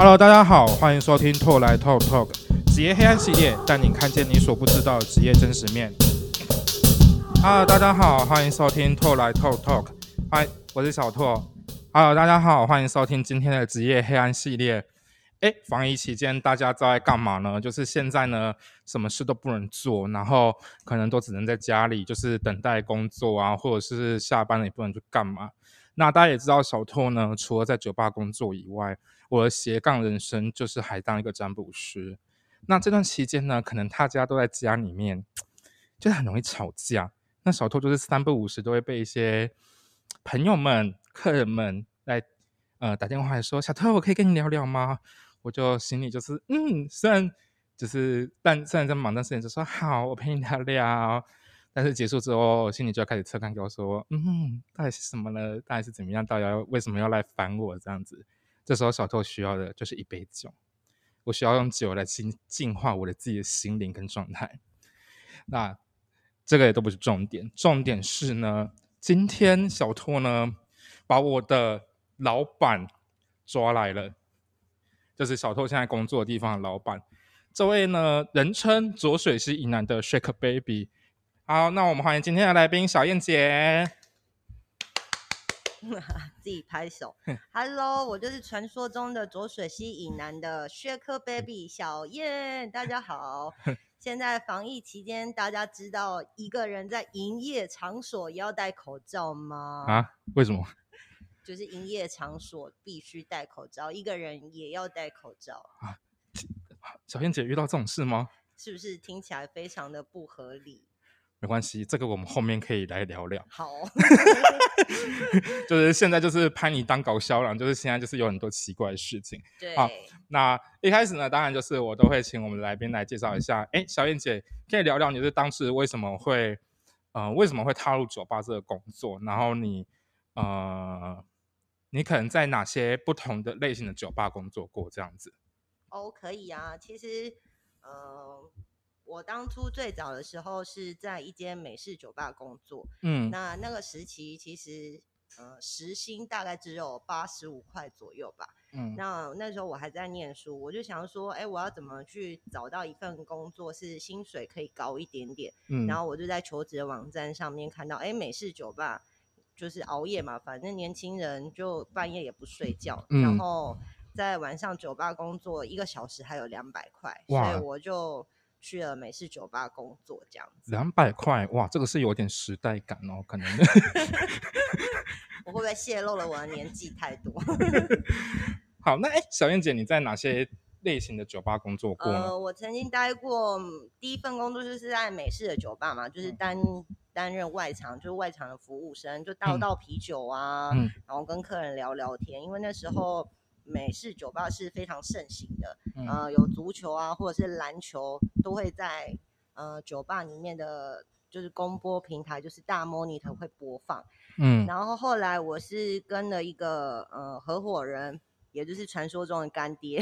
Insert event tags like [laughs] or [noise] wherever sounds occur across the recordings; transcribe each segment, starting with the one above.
Hello，大家好，欢迎收听《透来透 Talk》职业黑暗系列，带你看见你所不知道的职业真实面。Hello，大家好，欢迎收听《透来透 Talk》。嗨，我是小拓。Hello，大家好，欢迎收听今天的职业黑暗系列。哎，防疫期间大家在干嘛呢？就是现在呢，什么事都不能做，然后可能都只能在家里，就是等待工作啊，或者是下班了也不能去干嘛。那大家也知道，小拓呢，除了在酒吧工作以外，我的斜杠人生就是还当一个占卜师。那这段期间呢，可能大家都在家里面，就很容易吵架。那小偷就是三不五时都会被一些朋友们、客人们来呃打电话来说：“小偷，我可以跟你聊聊吗？”我就心里就是嗯，虽然就是但虽然在忙，但是就说好，我陪你聊聊。但是结束之后，心里就要开始测看，跟我说嗯，到底是什么呢？到底是怎么样？到底要为什么要来烦我这样子？这时候小透需要的就是一杯酒，我需要用酒来净净化我的自己的心灵跟状态。那这个也都不是重点，重点是呢，今天小拓呢把我的老板抓来了。就是小偷现在工作的地方的老板，这位呢，人称浊水溪以南的 Shake Baby。好，那我们欢迎今天的来宾小燕姐。[laughs] 自己拍手。Hello，我就是传说中的浊水溪以南的 Shake Baby 小燕。大家好。现在防疫期间，大家知道一个人在营业场所要戴口罩吗？啊？为什么？[laughs] 就是营业场所必须戴口罩，一个人也要戴口罩啊！小燕姐遇到这种事吗？是不是听起来非常的不合理？没关系，这个我们后面可以来聊聊。好，[laughs] 就是现在就是拍你当搞笑了，就是现在就是有很多奇怪的事情。对，好，那一开始呢，当然就是我都会请我们来宾来介绍一下。哎，小燕姐可以聊聊你是当时为什么会，呃，为什么会踏入酒吧这个工作？然后你，呃。你可能在哪些不同的类型的酒吧工作过？这样子哦，可以啊。其实，呃，我当初最早的时候是在一间美式酒吧工作。嗯，那那个时期其实，呃，时薪大概只有八十五块左右吧。嗯，那那时候我还在念书，我就想说，哎，我要怎么去找到一份工作是薪水可以高一点点？嗯，然后我就在求职的网站上面看到，哎，美式酒吧。就是熬夜嘛，反正年轻人就半夜也不睡觉，然后在晚上酒吧工作一个小时还有两百块，所以我就去了美式酒吧工作这样子。两百块哇，这个是有点时代感哦，可能。[laughs] 我会不会泄露了我的年纪太多？[laughs] 好，那哎，小燕姐你在哪些类型的酒吧工作过呢？我曾经待过第一份工作就是在美式的酒吧嘛，就是担。担任外场就是外场的服务生，就倒倒啤酒啊，然后跟客人聊聊天。因为那时候美式酒吧是非常盛行的，呃，有足球啊，或者是篮球，都会在呃酒吧里面的，就是公播平台，就是大 monitor 会播放。嗯，然后后来我是跟了一个呃合伙人，也就是传说中的干爹，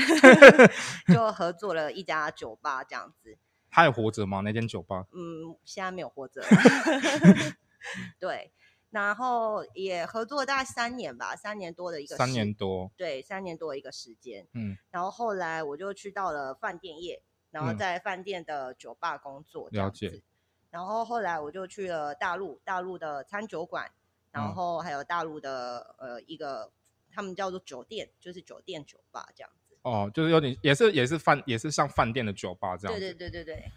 [laughs] 就合作了一家酒吧这样子。他还活着吗？那间酒吧？嗯，现在没有活着。[laughs] 对，然后也合作大概三年吧，三年多的一个。三年多。对，三年多的一个时间。嗯。然后后来我就去到了饭店业，然后在饭店的酒吧工作。了解。然后后来我就去了大陆，大陆的餐酒馆，然后还有大陆的呃一个，他们叫做酒店，就是酒店酒吧这样子。哦，就是有点，也是也是饭，也是像饭店的酒吧这样。对对对对对，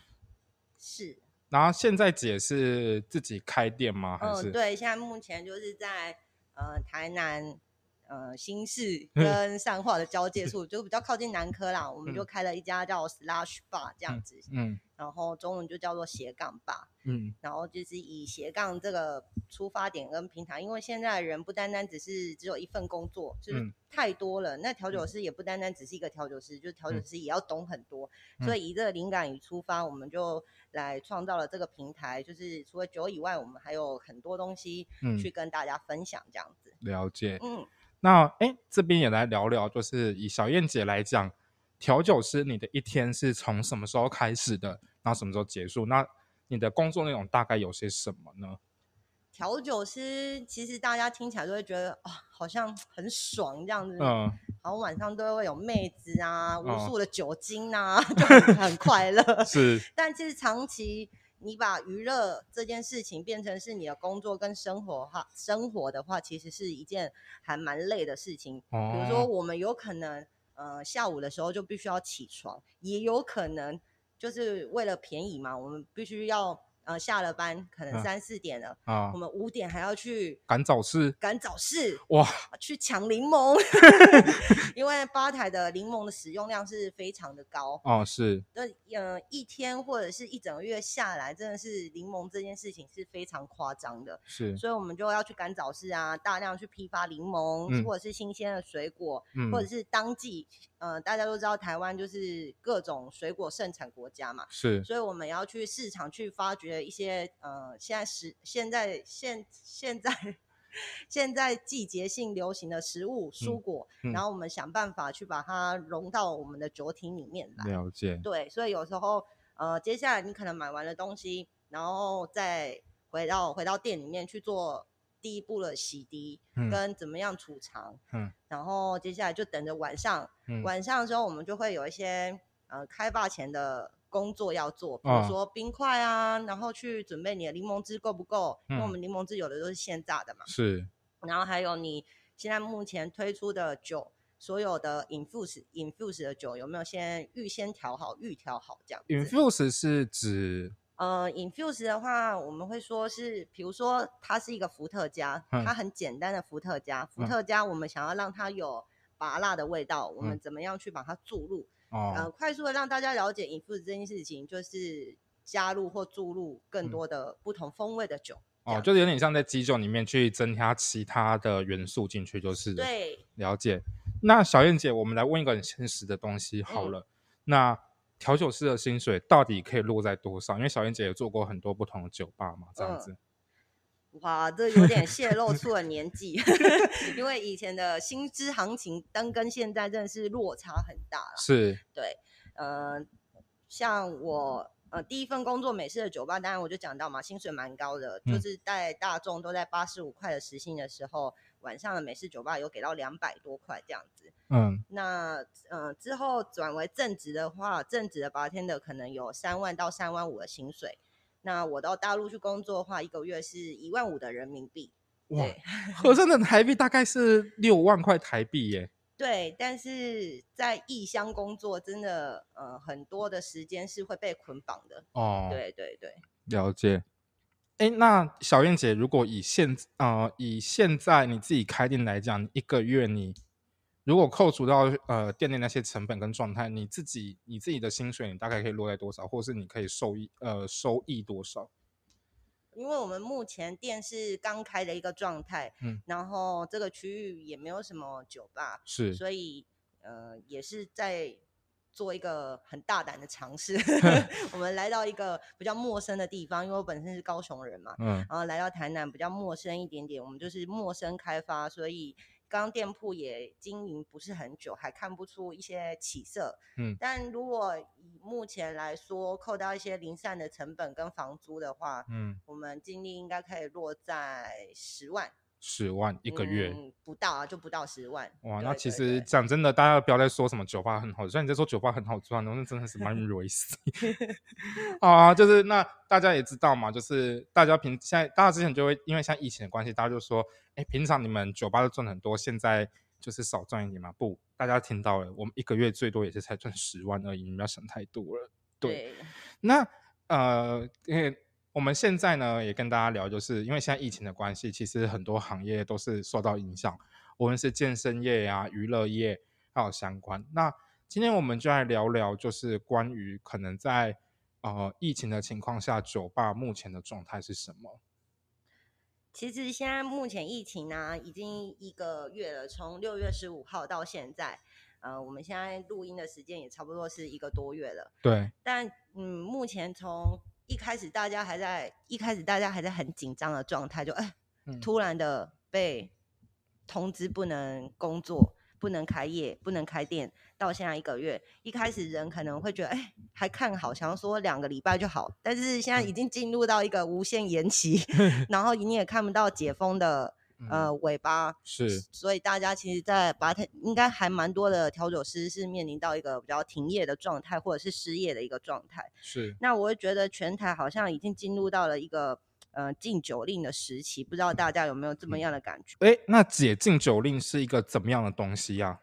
是。然后现在姐是自己开店吗？还是？对，现在目前就是在呃台南呃新市跟上化的交界处，[laughs] 就比较靠近南科啦。我们就开了一家叫 Slash Bar 这样子。嗯。然后中文就叫做斜杠吧，嗯，然后就是以斜杠这个出发点跟平台，因为现在人不单单只是只有一份工作，就是太多了。那调酒师也不单单只是一个调酒师，就调酒师也要懂很多。所以以这个灵感与出发，我们就来创造了这个平台。就是除了酒以外，我们还有很多东西去跟大家分享，这样子。了解，嗯，那哎，这边也来聊聊，就是以小燕姐来讲，调酒师你的一天是从什么时候开始的？然后什么时候结束？那你的工作内容大概有些什么呢？调酒师其实大家听起来都会觉得啊，好像很爽这样子。嗯。好像晚上都会有妹子啊，无数的酒精啊，[laughs] 就很很快乐。[laughs] 是，[laughs] 但其实长期你把娱乐这件事情变成是你的工作跟生活哈，生活的话，其实是一件还蛮累的事情。比如说，我们有可能呃下午的时候就必须要起床，也有可能就是为了便宜嘛，我们必须要。呃，下了班可能三四点了啊，我们五点还要去赶早市，赶早市哇，去抢柠檬，[laughs] 因为吧台的柠檬的使用量是非常的高哦，是，那，呃，一天或者是一整个月下来，真的是柠檬这件事情是非常夸张的，是，所以我们就要去赶早市啊，大量去批发柠檬，或者是新鲜的水果，或者是当季，呃，大家都知道台湾就是各种水果盛产国家嘛，是，所以我们要去市场去发掘。一些呃，现在时现在现现在现在季节性流行的食物蔬果，然后我们想办法去把它融到我们的酒体里面来。了解。对，所以有时候呃，接下来你可能买完了东西，然后再回到回到店里面去做第一步的洗涤，跟怎么样储藏。嗯。然后接下来就等着晚上，晚上的时候我们就会有一些呃开发前的。工作要做，比如说冰块啊，然后去准备你的柠檬汁够不够？因为我们柠檬汁有的都是现榨的嘛。是。然后还有你现在目前推出的酒，所有的 infuse infuse 的酒有没有先预先调好、预调好这样？infuse 是指？呃，infuse 的话，我们会说是，比如说它是一个伏特加，它很简单的伏特加，伏特加我们想要让它有拔辣的味道，我们怎么样去把它注入？呃，快速的让大家了解 infuse 这件事情，就是加入或注入更多的不同风味的酒。哦，就是有点像在基酒里面去增加其他的元素进去，就是对。了解。那小燕姐，我们来问一个很现实的东西好了。那调酒师的薪水到底可以落在多少？因为小燕姐也做过很多不同的酒吧嘛，这样子。哇，这有点泄 [laughs] 露出了年纪，[laughs] 因为以前的薪资行情，跟跟现在真的是落差很大了。是，对，呃，像我呃第一份工作美式的酒吧，当然我就讲到嘛，薪水蛮高的，就是在大众都在八十五块的时薪的时候，晚上的美式酒吧有给到两百多块这样子。嗯，那呃之后转为正职的话，正职的白天的可能有三万到三万五的薪水。那我到大陆去工作的话，一个月是一万五的人民币。哇，合算的台币大概是六万块台币耶。[laughs] 对，但是在异乡工作，真的呃很多的时间是会被捆绑的。哦，对对对，了解。哎，那小燕姐，如果以现呃以现在你自己开店来讲，一个月你。如果扣除到呃店内那些成本跟状态，你自己你自己的薪水，你大概可以落在多少，或是你可以收益呃收益多少？因为我们目前店是刚开的一个状态，嗯，然后这个区域也没有什么酒吧，是，所以呃也是在做一个很大胆的尝试。[laughs] 我们来到一个比较陌生的地方，因为我本身是高雄人嘛，嗯，然后来到台南比较陌生一点点，我们就是陌生开发，所以。刚店铺也经营不是很久，还看不出一些起色。嗯，但如果以目前来说，扣掉一些零散的成本跟房租的话，嗯，我们净利应该可以落在十万。十万一个月不到啊，就不到十万。哇，那其实讲真的，大家不要再说什么酒吧很好赚，你在说酒吧很好赚，那真的是蛮 risky。[laughs] 啊，就是那大家也知道嘛，就是大家平现在大家之前就会因为像疫情的关系，大家就说，哎，平常你们酒吧都赚很多，现在就是少赚一点嘛？不，大家听到了，我们一个月最多也是才赚十万而已，你们要想太多了。对，那呃，因为。我们现在呢，也跟大家聊，就是因为现在疫情的关系，其实很多行业都是受到影响，无论是健身业呀、娱乐业还有相关。那今天我们就来聊聊，就是关于可能在呃疫情的情况下，酒吧目前的状态是什么？其实现在目前疫情呢，已经一个月了，从六月十五号到现在，呃，我们现在录音的时间也差不多是一个多月了。对。但嗯，目前从一开始大家还在一开始大家还在很紧张的状态，就哎，突然的被通知不能工作、不能开业、不能开店，到现在一个月，一开始人可能会觉得哎还看好，想要说两个礼拜就好，但是现在已经进入到一个无限延期，[laughs] 然后你也看不到解封的呃尾巴，是，所以大家其实，在吧台应该还蛮多的调酒师是面临到一个比较停业的状态，或者是失业的一个状态。是，那我会觉得全台好像已经进入到了一个呃禁酒令的时期，不知道大家有没有这么样的感觉？哎，那解禁酒令是一个怎么样的东西呀？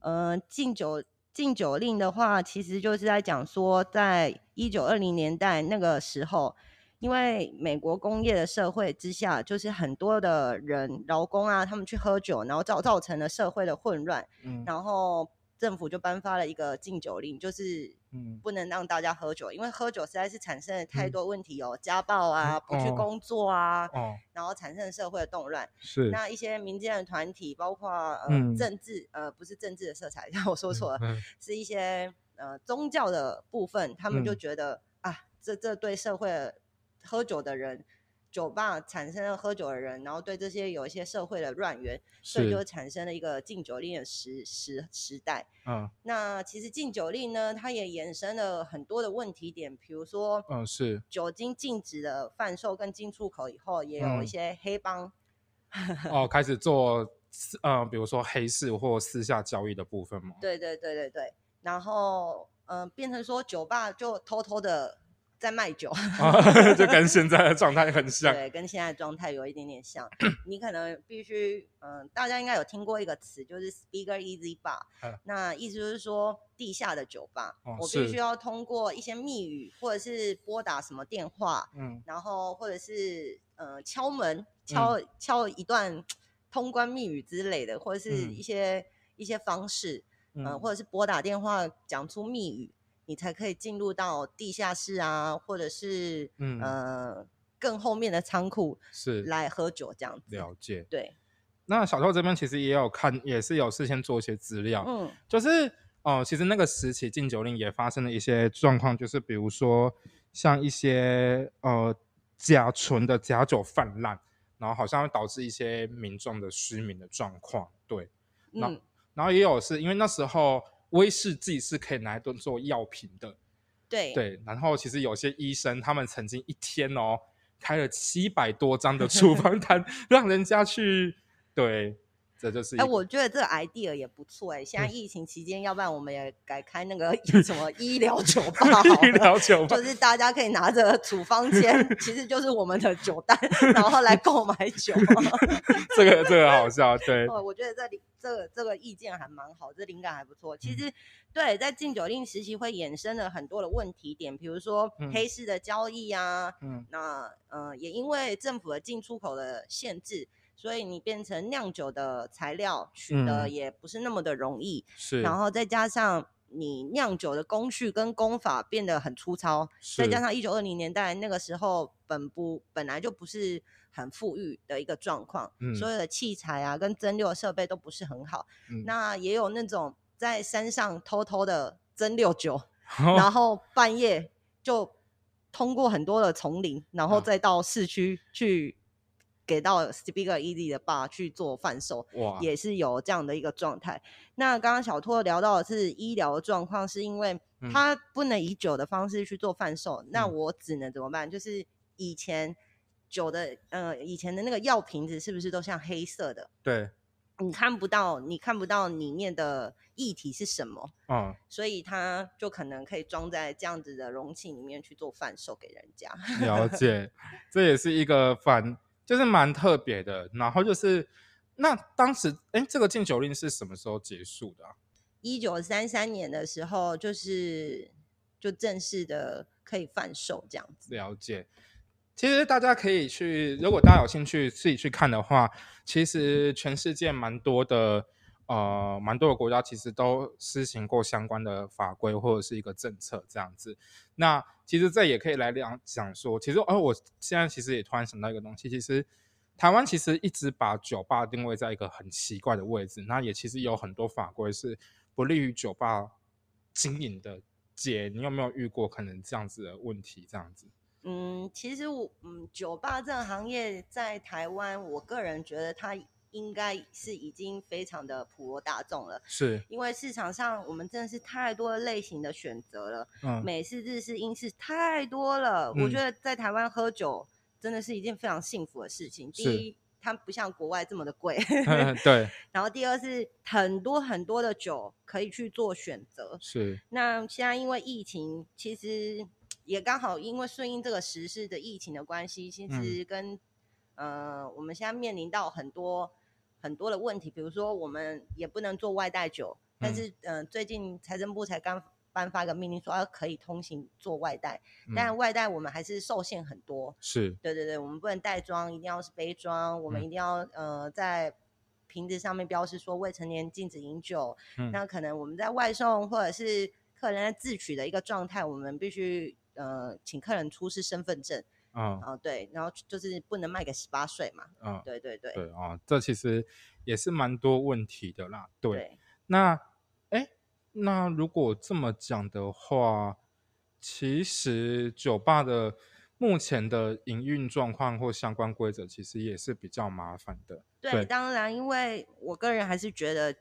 呃，禁酒。禁酒令的话，其实就是在讲说，在一九二零年代那个时候，因为美国工业的社会之下，就是很多的人劳工啊，他们去喝酒，然后造造成了社会的混乱，嗯，然后。政府就颁发了一个禁酒令，就是嗯，不能让大家喝酒，因为喝酒实在是产生了太多问题哦，家暴啊，不去工作啊，然后产生社会的动乱。是。那一些民间的团体，包括呃政治呃不是政治的色彩，[laughs] 我说错了，是一些呃宗教的部分，他们就觉得啊，这这对社会喝酒的人。酒吧产生了喝酒的人，然后对这些有一些社会的乱源，所以就产生了一个禁酒令的时时时代。嗯，那其实禁酒令呢，它也衍生了很多的问题点，比如说，嗯，是酒精禁止的贩售跟进出口以后，也有一些黑帮哦开始做，呃，比如说黑市或私下交易的部分嘛？对对对对对，然后嗯，变成说酒吧就偷偷的。在卖酒 [laughs] [laughs] 就跟现在的状态很像。对，跟现在的状态有一点点像。你可能必须，嗯，大家应该有听过一个词，就是 Speaker Easy Bar。[laughs] 那意思就是说，地下的酒吧，我必须要通过一些密语，或者是拨打什么电话，嗯，然后或者是呃敲门，敲敲一段通关密语之类的，或者是一些一些方式，嗯，或者是拨打电话讲出密语。你才可以进入到地下室啊，或者是嗯呃更后面的仓库是来喝酒这样子。了解。对。那小透这边其实也有看，也是有事先做一些资料。嗯。就是哦，其实那个时期禁酒令也发生了一些状况，就是比如说像一些呃甲醇的假酒泛滥，然后好像会导致一些民众的失明的状况。对。嗯。然后也有是因为那时候。威士忌是可以拿来当做药品的，对对。然后其实有些医生他们曾经一天哦开了七百多张的 [laughs] 处方单，让人家去对。这就是哎，我觉得这个 idea 也不错哎。现在疫情期间，要不然我们也改开那个 [laughs] 什么医疗酒吧，医疗酒吧就是大家可以拿着处方签，[laughs] 其实就是我们的酒单，然后来购买酒。这个这个好笑，对。哦，我觉得这里这个这个意见还蛮好，这灵感还不错。其实对，在禁酒令时期会衍生了很多的问题点，比如说黑市的交易啊，嗯，那呃也因为政府的进出口的限制。所以你变成酿酒的材料取得也不是那么的容易，是。然后再加上你酿酒的工序跟工法变得很粗糙，再加上一九二零年代那个时候本不本来就不是很富裕的一个状况，所有的器材啊跟蒸馏设备都不是很好。那也有那种在山上偷偷的蒸馏酒，[laughs] 然后半夜就通过很多的丛林，然后再到市区去。给到 Speaker Easy 的爸去做贩售，也是有这样的一个状态。那刚刚小托聊到的是医疗的状况，是因为他不能以酒的方式去做贩售，那我只能怎么办？就是以前酒的，呃，以前的那个药瓶子是不是都像黑色的？对，你看不到，你看不到里面的液体是什么，嗯，所以它就可能可以装在这样子的容器里面去做贩售给人家。[laughs] 了解，这也是一个反。就是蛮特别的，然后就是那当时，哎，这个禁酒令是什么时候结束的？一九三三年的时候，就是就正式的可以贩售这样子。了解，其实大家可以去，如果大家有兴趣自己去看的话，其实全世界蛮多的。呃，蛮多的国家其实都施行过相关的法规或者是一个政策这样子。那其实这也可以来讲讲说，其实哦，我现在其实也突然想到一个东西，其实台湾其实一直把酒吧定位在一个很奇怪的位置。那也其实有很多法规是不利于酒吧经营的。姐，你有没有遇过可能这样子的问题？这样子？嗯，其实我嗯，酒吧这个行业在台湾，我个人觉得它。应该是已经非常的普罗大众了，是因为市场上我们真的是太多类型的选择了，嗯，美式、日式、英式太多了。我觉得在台湾喝酒真的是一件非常幸福的事情。第一，它它不像国外这么的贵。[laughs] 对。[laughs] 然后第二是很多很多的酒可以去做选择。是。那现在因为疫情，其实也刚好因为顺应这个时事的疫情的关系，其实跟呃我们现在面临到很多很多的问题，比如说我们也不能做外带酒，但是嗯最近财政部才刚。颁发个命令说可以通行做外带，但外带我们还是受限很多。是对对对，我们不能袋装，一定要是杯装，我们一定要呃在瓶子上面标示说未成年禁止饮酒。那可能我们在外送或者是客人在自取的一个状态，我们必须呃请客人出示身份证。嗯啊对，然后就是不能卖给十八岁嘛。嗯，对对对。对啊，这其实也是蛮多问题的啦。对，那哎。那如果这么讲的话，其实酒吧的目前的营运状况或相关规则，其实也是比较麻烦的。对，当然，因为我个人还是觉得，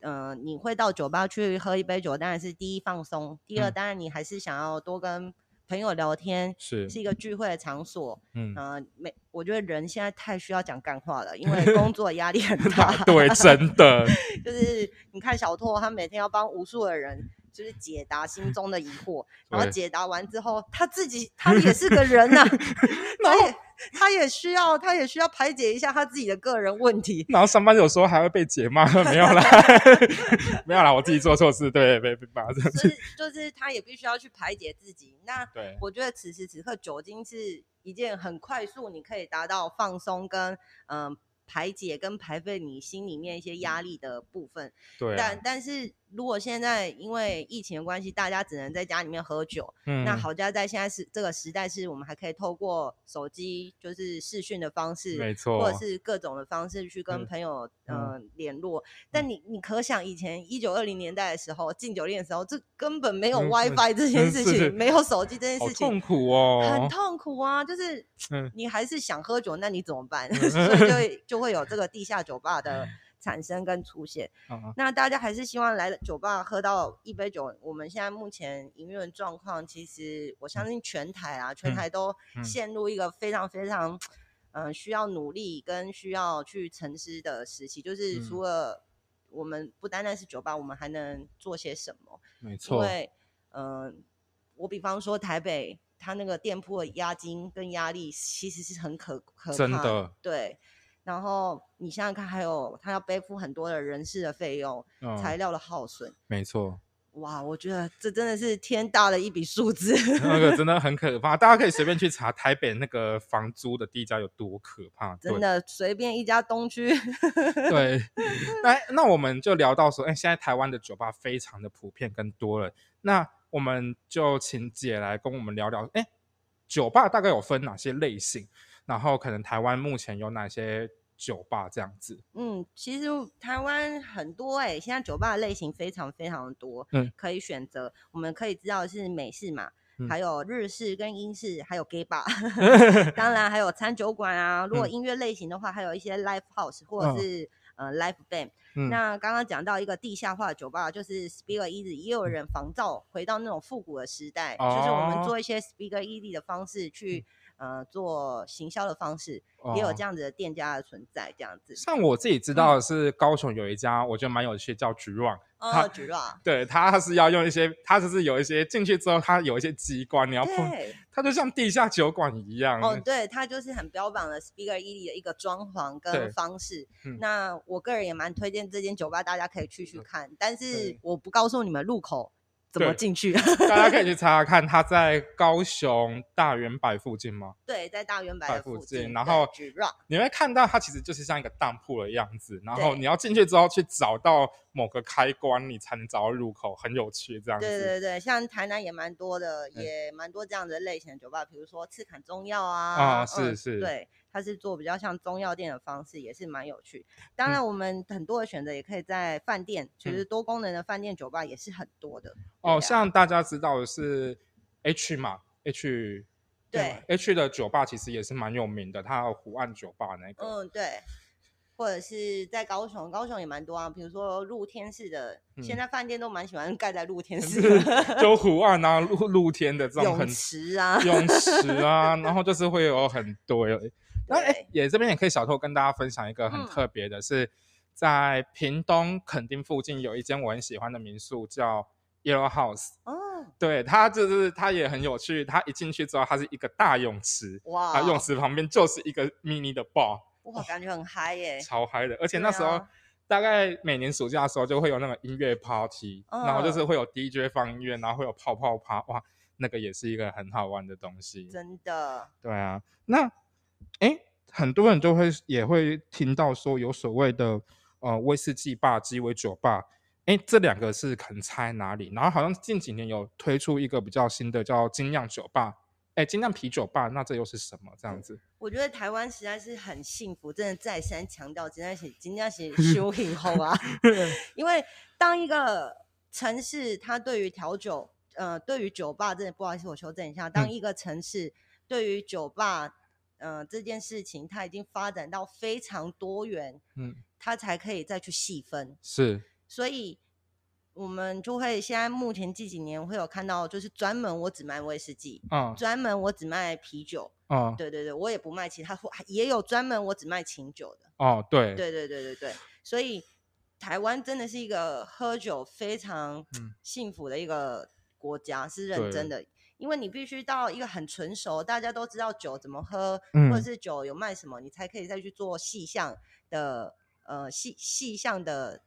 嗯，你会到酒吧去喝一杯酒，当然是第一放松，第二，当然你还是想要多跟。朋友聊天是是一个聚会的场所，嗯啊，每我觉得人现在太需要讲干话了，因 [laughs] 为工作压力很大。[laughs] 对，真的，[laughs] 就是你看小拓，他每天要帮无数的人。就是解答心中的疑惑，然后解答完之后，他自己他也是个人呐，[laughs] 他也他也需要他也需要排解一下他自己的个人问题。然后上班有时候还会被解骂，没有啦，[laughs] 没有啦，我自己做错事，对，被被骂。就是就是他也必须要去排解自己。那对我觉得此时此刻酒精是一件很快速，你可以达到放松跟嗯排解跟排废你心里面一些压力的部分。对，但但是。如果现在因为疫情的关系，大家只能在家里面喝酒，嗯，那好家在现在是这个时代，是我们还可以透过手机，就是视讯的方式，没错，或者是各种的方式去跟朋友嗯联络。但你你可想以前一九二零年代的时候进酒店的时候，这根本没有 WiFi 这件事情，没有手机这件事情，痛苦哦，很痛苦啊！就是你还是想喝酒，那你怎么办？[laughs] 所以就就会有这个地下酒吧的。产生跟出现，那大家还是希望来酒吧喝到一杯酒。我们现在目前营运状况，其实我相信全台啊，全台都陷入一个非常非常嗯需要努力跟需要去沉思的时期。就是除了我们不单单是酒吧，我们还能做些什么？没错，因为嗯，我比方说台北，它那个店铺的押金跟压力其实是很可可怕的，对。然后你想想看，还有他要背负很多的人事的费用、材料的耗损。没错，哇，我觉得这真的是天大的一笔数字。[laughs] 那个真的很可怕，大家可以随便 [laughs] 去查台北那个房租的地价有多可怕。真的，随便一家东区。对，[laughs] 那那我们就聊到说，哎，现在台湾的酒吧非常的普遍跟多了，那我们就请姐来跟我们聊聊，哎，酒吧大概有分哪些类型？然后可能台湾目前有哪些？酒吧这样子，嗯，其实台湾很多哎，现在酒吧的类型非常非常的多，嗯，可以选择。我们可以知道是美式嘛，还有日式跟英式，还有 gay bar，[laughs] 当然还有餐酒馆啊。如果音乐类型的话，还有一些 live house 或者是呃 live band。那刚刚讲到一个地下化的酒吧，就是 Speaker Easy，也有人仿造回到那种复古的时代，就是我们做一些 Speaker Easy 的方式去。呃，做行销的方式也有这样子的店家的存在，这样子。像我自己知道的是，高雄有一家，我觉得蛮有趣，叫 o n 哦 o n 对，它是要用一些，它就是有一些进去之后，它有一些机关，你要碰，它就像地下酒馆一样。哦，对，它就是很标榜的 Speaker E 的一个装潢跟方式。那我个人也蛮推荐这间酒吧，大家可以去去看，但是我不告诉你们入口。怎么进去？[laughs] 大家可以去 [laughs] 查查看，他在高雄大圆柏附近吗？对，在大圆柏附近。然后你会看到它其实就是像一个当铺的样子。然后你要进去之后去找到某个开关，你才能找到入口，很有趣这样子。对对对，像台南也蛮多的，也蛮多这样的类型的酒吧，比如说赤坎中药啊。啊，是是。对。它是做比较像中药店的方式，也是蛮有趣。当然，我们很多的选择也可以在饭店，其实多功能的饭店酒吧也是很多的。哦，像大家知道的是 H 嘛，H 对 H 的酒吧其实也是蛮有名的，它有湖岸酒吧那个。嗯，对。或者是在高雄，高雄也蛮多啊，比如说露天式的，现在饭店都蛮喜欢盖在露天式 [laughs] 的，就湖岸啊，露露天的这种泳池啊，泳池啊，然后就是会有很多。那哎，也这边也可以小偷跟大家分享一个很特别的，是在屏东垦丁附近有一间我很喜欢的民宿，叫 Yellow House。哦，对，它就是它也很有趣。它一进去之后，它是一个大泳池，哇，泳池旁边就是一个 mini 的 bar，哇，感觉很嗨耶，超嗨的。而且那时候大概每年暑假的时候就会有那个音乐 party，然后就是会有 DJ 放音乐，然后会有泡泡趴，哇。那个也是一个很好玩的东西，真的。对啊，那哎，很多人都会也会听到说有所谓的呃威士忌吧、鸡尾酒吧，哎，这两个是可能差哪里？然后好像近几年有推出一个比较新的叫精酿酒吧，哎，精酿啤酒吧，那这又是什么？这样子？我觉得台湾实在是很幸福，真的再三强调，精酿是精酿是修行后啊，[laughs] 因为当一个城市它对于调酒。呃，对于酒吧，真的不好意思，我修正一下。当一个城市对于酒吧，呃，这件事情，它已经发展到非常多元，嗯，它才可以再去细分。是，所以我们就会现在目前这几年会有看到，就是专门我只卖威士忌，嗯，专门我只卖啤酒，哦，对对对，我也不卖其他，也有专门我只卖清酒的。哦，对，对对对对对，所以台湾真的是一个喝酒非常幸福的一个。国家是认真的，因为你必须到一个很纯熟，大家都知道酒怎么喝，或者是酒有卖什么，你才可以再去做细项的呃细细项的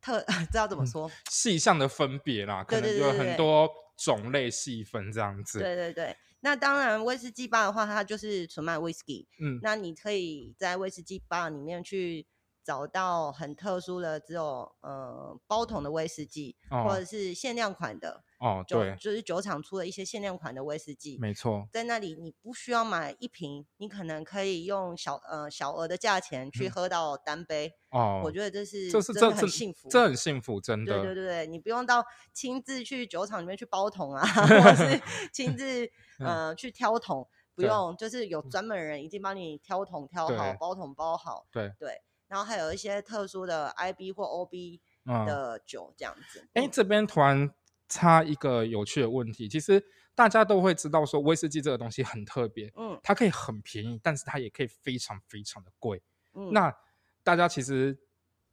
特，[laughs] 知道怎么说？细项的分别啦，可能有很多种类细分这样子。对对对，那当然威士忌吧的话，它就是纯卖威士忌。嗯，那你可以在威士忌吧里面去。找到很特殊的，只有呃包桶的威士忌，或者是限量款的哦，对，就是酒厂出了一些限量款的威士忌，没错，在那里你不需要买一瓶，你可能可以用小呃小额的价钱去喝到单杯。哦，我觉得这是这是这很幸福，这很幸福，真。的，对对对，你不用到亲自去酒厂里面去包桶啊，或是 [laughs] 亲自呃去挑桶，不用，就是有专门人已经帮你挑桶挑好，包桶包好，对。对。然后还有一些特殊的 IB 或 OB 的酒这样子。哎，这边突然插一个有趣的问题，其实大家都会知道说威士忌这个东西很特别，嗯，它可以很便宜，但是它也可以非常非常的贵。嗯，那大家其实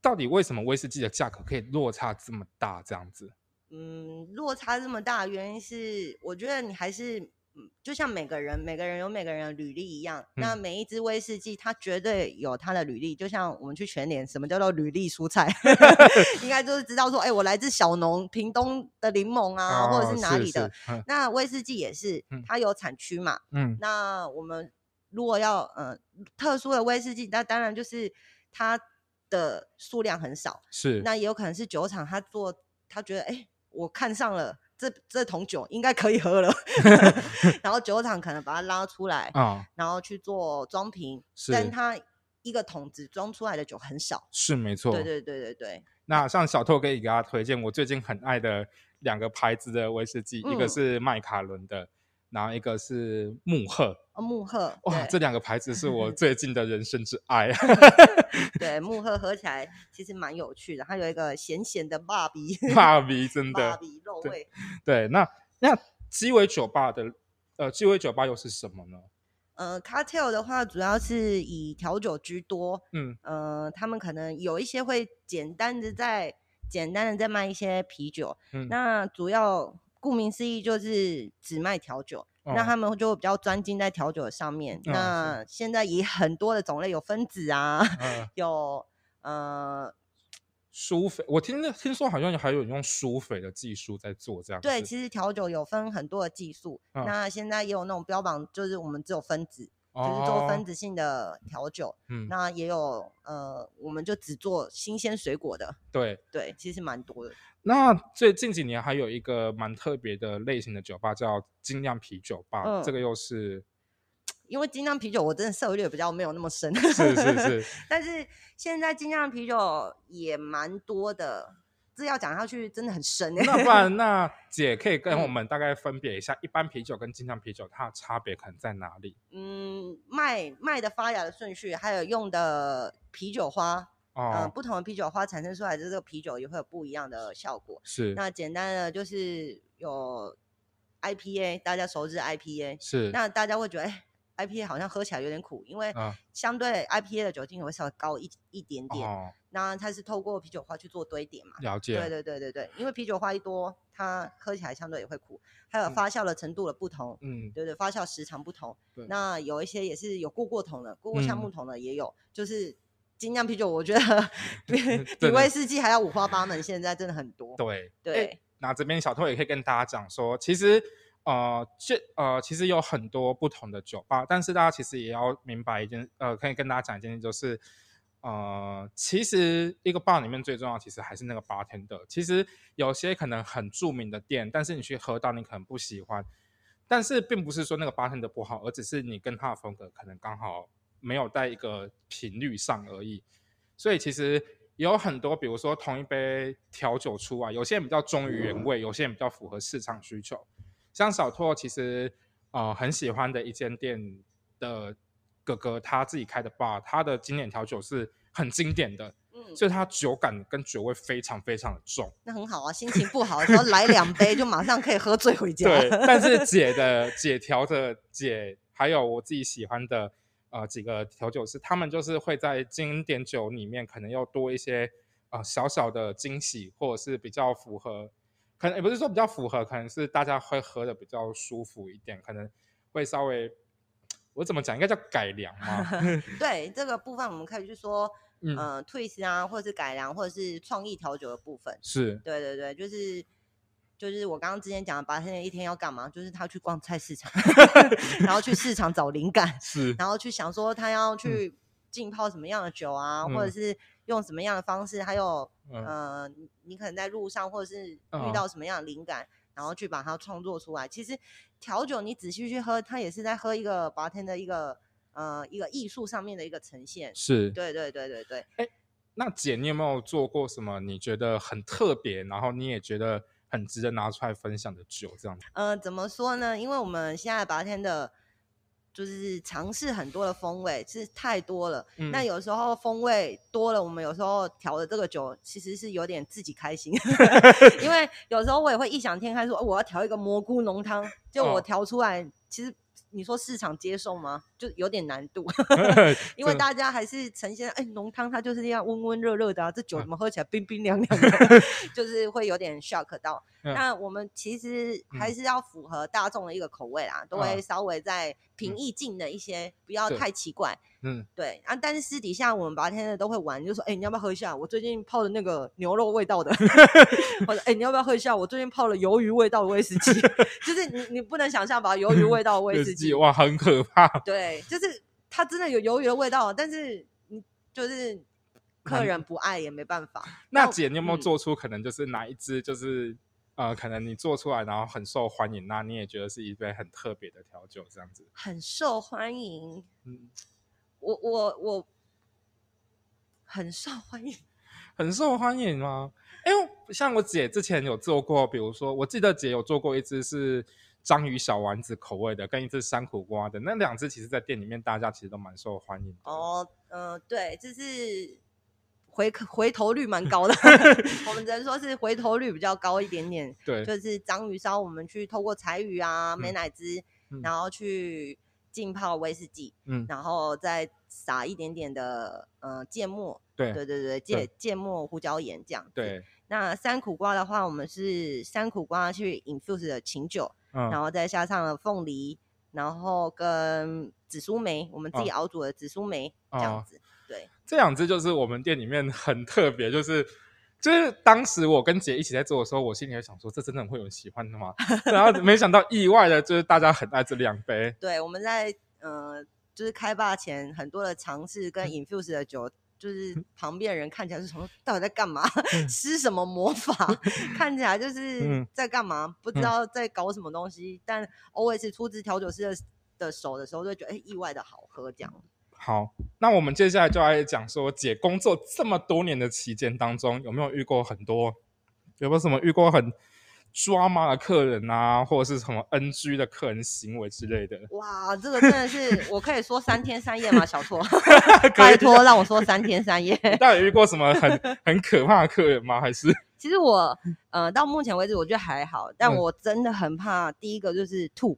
到底为什么威士忌的价格可以落差这么大？这样子？嗯，落差这么大，原因是我觉得你还是。就像每个人，每个人有每个人的履历一样，那每一支威士忌，它绝对有它的履历。就像我们去全年，什么叫做履历蔬菜？[laughs] 应该就是知道说，哎，我来自小农，屏东的柠檬啊，或者是哪里的。那威士忌也是，它有产区嘛。嗯。那我们如果要呃特殊的威士忌，那当然就是它的数量很少。是。那也有可能是酒厂，他做他觉得，哎，我看上了。这这桶酒应该可以喝了，[laughs] 然后酒厂可能把它拉出来啊，然后去做装瓶，但它一个桶子装出来的酒很少，是没错，对对对对对。那像小透可以给大家推荐我最近很爱的两个牌子的威士忌，一个是麦卡伦的。然后一个是木鹤哦，木鹤哇，这两个牌子是我 [laughs] 最近的人生之爱。[laughs] [laughs] 对，木鹤喝起来其实蛮有趣的，它有一个咸咸的爸比，爸比真的爸比肉味。对，那那鸡尾酒吧的呃，鸡尾酒吧又是什么呢？呃，cartel 的话主要是以调酒居多，嗯呃，他们可能有一些会简单的在简单的在卖一些啤酒，嗯，那主要。顾名思义，就是只卖调酒，那他们就比较专精在调酒上面。那现在也很多的种类，有分子啊，[laughs] 有呃苏菲。我听听说好像还有用苏菲的技术在做这样。对，其实调酒有分很多的技术。那现在也有那种标榜，就是我们只有分子。就是做分子性的调酒，嗯，那也有呃，我们就只做新鲜水果的，对对，其实蛮多的。那最近几年还有一个蛮特别的类型的酒吧，叫精酿啤酒吧，这个又是 [tsk] 因为精酿啤酒我真的涉猎比较没有那么深，是是是，[laughs] 但是现在精酿啤酒也蛮多的。这要讲下去真的很深那不然，那 [laughs] 姐可以跟我们大概分别一下，一般啤酒跟精酿啤酒它的差别可能在哪里？嗯，麦麦的发芽的顺序，还有用的啤酒花，嗯，不同的啤酒花产生出来的这个啤酒也会有不一样的效果。是，那简单的就是有 IPA，大家熟知 IPA，是，那大家会觉得，哎 IPA 好像喝起来有点苦，因为相对 IPA 的酒精会稍微高一一点点。哦。那它是透过啤酒花去做堆叠嘛？了解。对对对对对，因为啤酒花一多，它喝起来相对也会苦。还有发酵的程度的不同，嗯，对对，发酵时长不同。那有一些也是有过过桶的，过过橡木桶的也有。就是精酿啤酒，我觉得 [laughs] 比比威士忌还要五花八门，现在真的很多。对对。那这边小偷也可以跟大家讲说，其实。呃，这呃，其实有很多不同的酒吧，但是大家其实也要明白一件，呃，可以跟大家讲一件事，就是，呃，其实一个 bar 里面最重要，其实还是那个 bartender。其实有些可能很著名的店，但是你去喝到，你可能不喜欢，但是并不是说那个 bartender 不好，而只是你跟他的风格可能刚好没有在一个频率上而已。所以其实有很多，比如说同一杯调酒出来，有些人比较忠于原味，有些人比较符合市场需求。像小拓其实呃很喜欢的一间店的哥哥，他自己开的 bar，他的经典调酒是很经典的，嗯，所以他酒感跟酒味非常非常的重。那很好啊，心情不好的时候来两杯就马上可以喝醉回家。对，但是 [laughs] 姐的姐调的姐，还有我自己喜欢的呃几个调酒师，他们就是会在经典酒里面可能要多一些呃小小的惊喜，或者是比较符合。可能也不是说比较符合，可能是大家会喝的比较舒服一点，可能会稍微我怎么讲，应该叫改良嘛。[laughs] 对这个部分，我们可以去说，嗯，twist 啊，或者是改良，或者是创意调酒的部分。是，对对对，就是就是我刚刚之前讲的，八天一天要干嘛？就是他去逛菜市场，[laughs] 然后去市场找灵感，是，然后去想说他要去浸泡什么样的酒啊，或者是用什么样的方式，还有。呃，你可能在路上，或者是遇到什么样的灵感，然后去把它创作出来。其实调酒，你仔细去喝，它也是在喝一个白天的一个呃一个艺术上面的一个呈现。是，对对对对对。哎，那姐，你有没有做过什么你觉得很特别，然后你也觉得很值得拿出来分享的酒？这样子？呃，怎么说呢？因为我们现在白天的。就是尝试很多的风味，是太多了。那有时候风味多了，我们有时候调的这个酒其实是有点自己开心，[laughs] 因为有时候我也会异想天开，说我要调一个蘑菇浓汤，就我调出来，其实。你说市场接受吗？就有点难度，[laughs] 因为大家还是呈现哎浓汤，它就是这样温温热热的啊，这酒怎么喝起来冰冰凉凉的，[laughs] 就是会有点 shock 到。那我们其实还是要符合大众的一个口味啦，都会稍微在平易近的一些，不要太奇怪。嗯，对啊，但是私底下我们白天的都会玩，就说哎，你要不要喝一下？我最近泡的那个牛肉味道的，[laughs] 或者哎，你要不要喝一下？我最近泡了鱿鱼味道的威士忌，[laughs] 就是你你不能想象吧，鱿鱼味道的威 [laughs] 士忌哇，很可怕。对，就是它真的有鱿鱼的味道，但是你就是客人不爱也没办法。那姐，你有没有做出可能就是哪一支就是呃，可能你做出来然后很受欢迎，那你也觉得是一杯很特别的调酒这样子？很受欢迎，嗯。我我我很受欢迎，[laughs] 很受欢迎吗？因为像我姐之前有做过，比如说，我记得姐有做过一只是章鱼小丸子口味的，跟一只山苦瓜的，那两只其实，在店里面大家其实都蛮受欢迎。哦，嗯，对，就是回回头率蛮高的，[laughs] 我们只能说是回头率比较高一点点。对，就是章鱼烧，我们去透过柴鱼啊、美乃滋，然后去。浸泡威士忌，嗯，然后再撒一点点的呃芥末，对对对对，芥芥末胡椒盐这样。对，那山苦瓜的话，我们是山苦瓜去 infuse 的琴酒，嗯然后再加上了凤梨，然后跟紫苏梅，我们自己熬煮的紫苏梅这样子。对，这两只就是我们店里面很特别，就是。就是当时我跟姐一起在做的时候，我心里会想说，这真的会有人喜欢的吗？然后没想到意外的就是大家很爱这两杯。[laughs] 对，我们在呃，就是开坝前很多的尝试跟 infuse 的酒，就是旁边人看起来是从到底在干嘛，[laughs] 施什么魔法，[laughs] 看起来就是在干嘛，不知道在搞什么东西。但 always 出自调酒师的的手的时候，就觉得哎，意外的好喝这样。好，那我们接下来就来讲说，姐工作这么多年的期间当中，有没有遇过很多，有没有什么遇过很抓马的客人啊，或者是什么 NG 的客人行为之类的？哇，这个真的是我可以说三天三夜吗？小错，[laughs] 拜托让我说三天三夜。[laughs] 到底遇过什么很很可怕的客人吗？还是？[laughs] 其实我呃到目前为止我觉得还好，但我真的很怕第一个就是吐。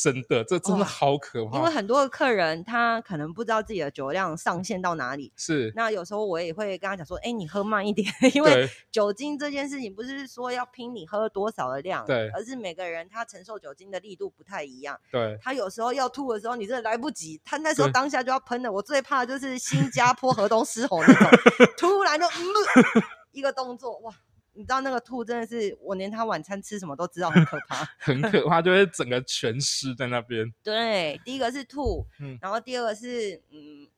哦，真的，这真的好可怕。因为很多的客人他可能不知道自己的酒量上限到哪里。是。那有时候我也会跟他讲说：“哎，你喝慢一点，因为酒精这件事情不是说要拼你喝多少的量，对，而是每个人他承受酒精的力度不太一样。对。他有时候要吐的时候，你真的来不及，他那时候当下就要喷的。我最怕就是新加坡河东狮吼那种，[laughs] 突然就嗯一个动作，哇！”你知道那个吐真的是，我连他晚餐吃什么都知道，很可怕，[laughs] 很可怕，就会整个全湿在那边。对，第一个是吐，嗯，然后第二个是，嗯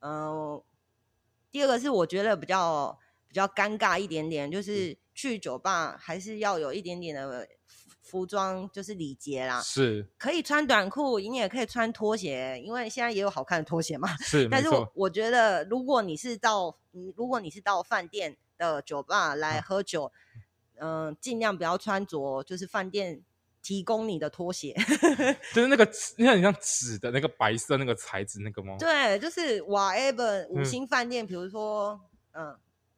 嗯，第二个是我觉得比较比较尴尬一点点，就是去酒吧还是要有一点点的服装，就是礼节啦，是，可以穿短裤，你也可以穿拖鞋，因为现在也有好看的拖鞋嘛。是，[laughs] 但是我觉得如果你是到，如果你是到饭店。的酒吧来喝酒，嗯，尽量不要穿着就是饭店提供你的拖鞋，[laughs] 就是那个你看，你像纸的那个白色那个材质那个吗？对，就是 whatever 五星饭店，比如说，嗯，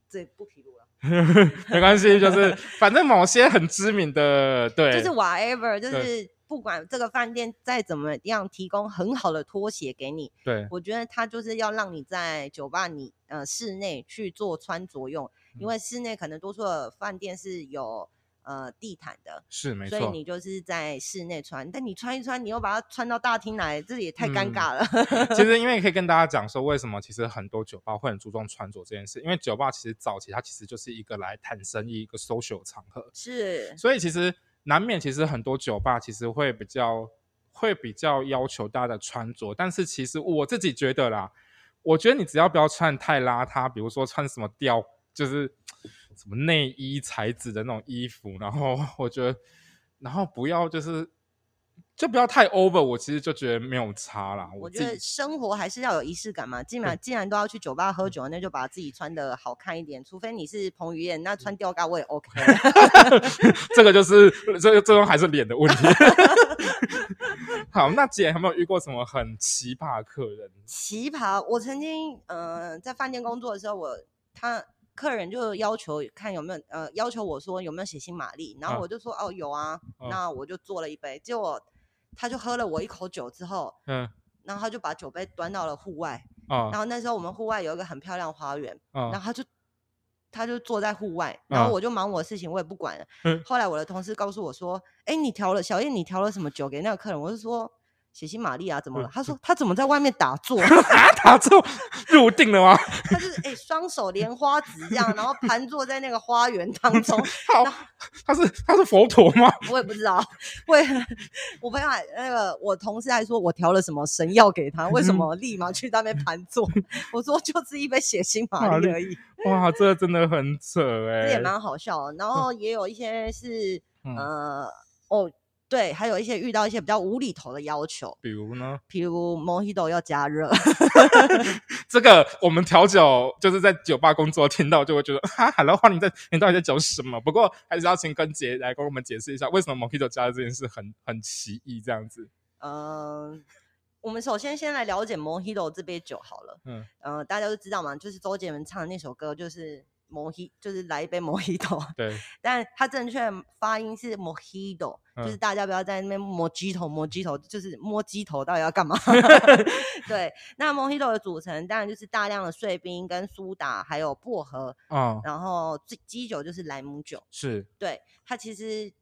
这不披露了，[laughs] 没关系，就是反正某些很知名的，对，就是 whatever，就是不管这个饭店再怎么样提供很好的拖鞋给你，对。我觉得他就是要让你在酒吧你呃室内去做穿着用。因为室内可能多数的饭店是有呃地毯的，是没错，所以你就是在室内穿，但你穿一穿，你又把它穿到大厅来，这也太尴尬了。其实，因为可以跟大家讲说，为什么其实很多酒吧会很注重穿着这件事，因为酒吧其实早期它其实就是一个来谈生意、一个 social 场合，是，所以其实难免其实很多酒吧其实会比较会比较要求大家的穿着，但是其实我自己觉得啦，我觉得你只要不要穿太邋遢，比如说穿什么吊。就是什么内衣材质的那种衣服，然后我觉得，然后不要就是就不要太 over，我其实就觉得没有差啦。我觉得生活还是要有仪式感嘛，既然既然都要去酒吧喝酒，那就把自己穿的好看一点。除非你是彭于晏，那穿吊嘎我也 [laughs] OK。[laughs] 这个就是这最终还是脸的问题。[laughs] 好，那姐有没有遇过什么很奇葩客人？奇葩，我曾经呃在饭店工作的时候，我他。客人就要求看有没有呃，要求我说有没有血腥玛丽，然后我就说哦有啊，那我就做了一杯，结果他就喝了我一口酒之后，嗯，然后他就把酒杯端到了户外，然后那时候我们户外有一个很漂亮花园，然后他就他就坐在户外，然后我就忙我的事情，我也不管了。后来我的同事告诉我说，哎，你调了小叶，你调了什么酒给那个客人？我就说。血腥玛丽啊，怎么了？他说他怎么在外面打坐？[laughs] 打坐入定了吗？[laughs] 他是哎，双手莲花指这样，然后盘坐在那个花园当中。[laughs] 好，他是他是佛陀吗？我也不知道。我我朋友那个我同事还说我调了什么神药给他，为什么立马去那边盘坐？我说就是一杯血腥玛丽而已。哇，这真的很扯哎，这也蛮好笑。然后也有一些是呃哦。对，还有一些遇到一些比较无厘头的要求，比如呢？比如 Mojito 要加热，[laughs] 这个我们调酒就是在酒吧工作，听到就会觉得哈，Hello，你在你到底在讲什么？不过还是要请跟姐来跟我们解释一下，为什么 Mojito 加热这件事很很奇异这样子。嗯，我们首先先来了解 Mojito 这杯酒好了。嗯，呃，大家都知道嘛，就是周杰伦唱的那首歌，就是。Mojito 就是来一杯 [laughs] Mojito，对，[laughs] 但它正确发音是 Mojito，就是大家不要在那边摸鸡头摸鸡头，就是摸鸡头到底要干嘛？[laughs] 对，那 Mojito 的组成当然就是大量的碎冰跟苏打，还有薄荷，嗯，然后基酒就是莱姆酒，是。对，它其实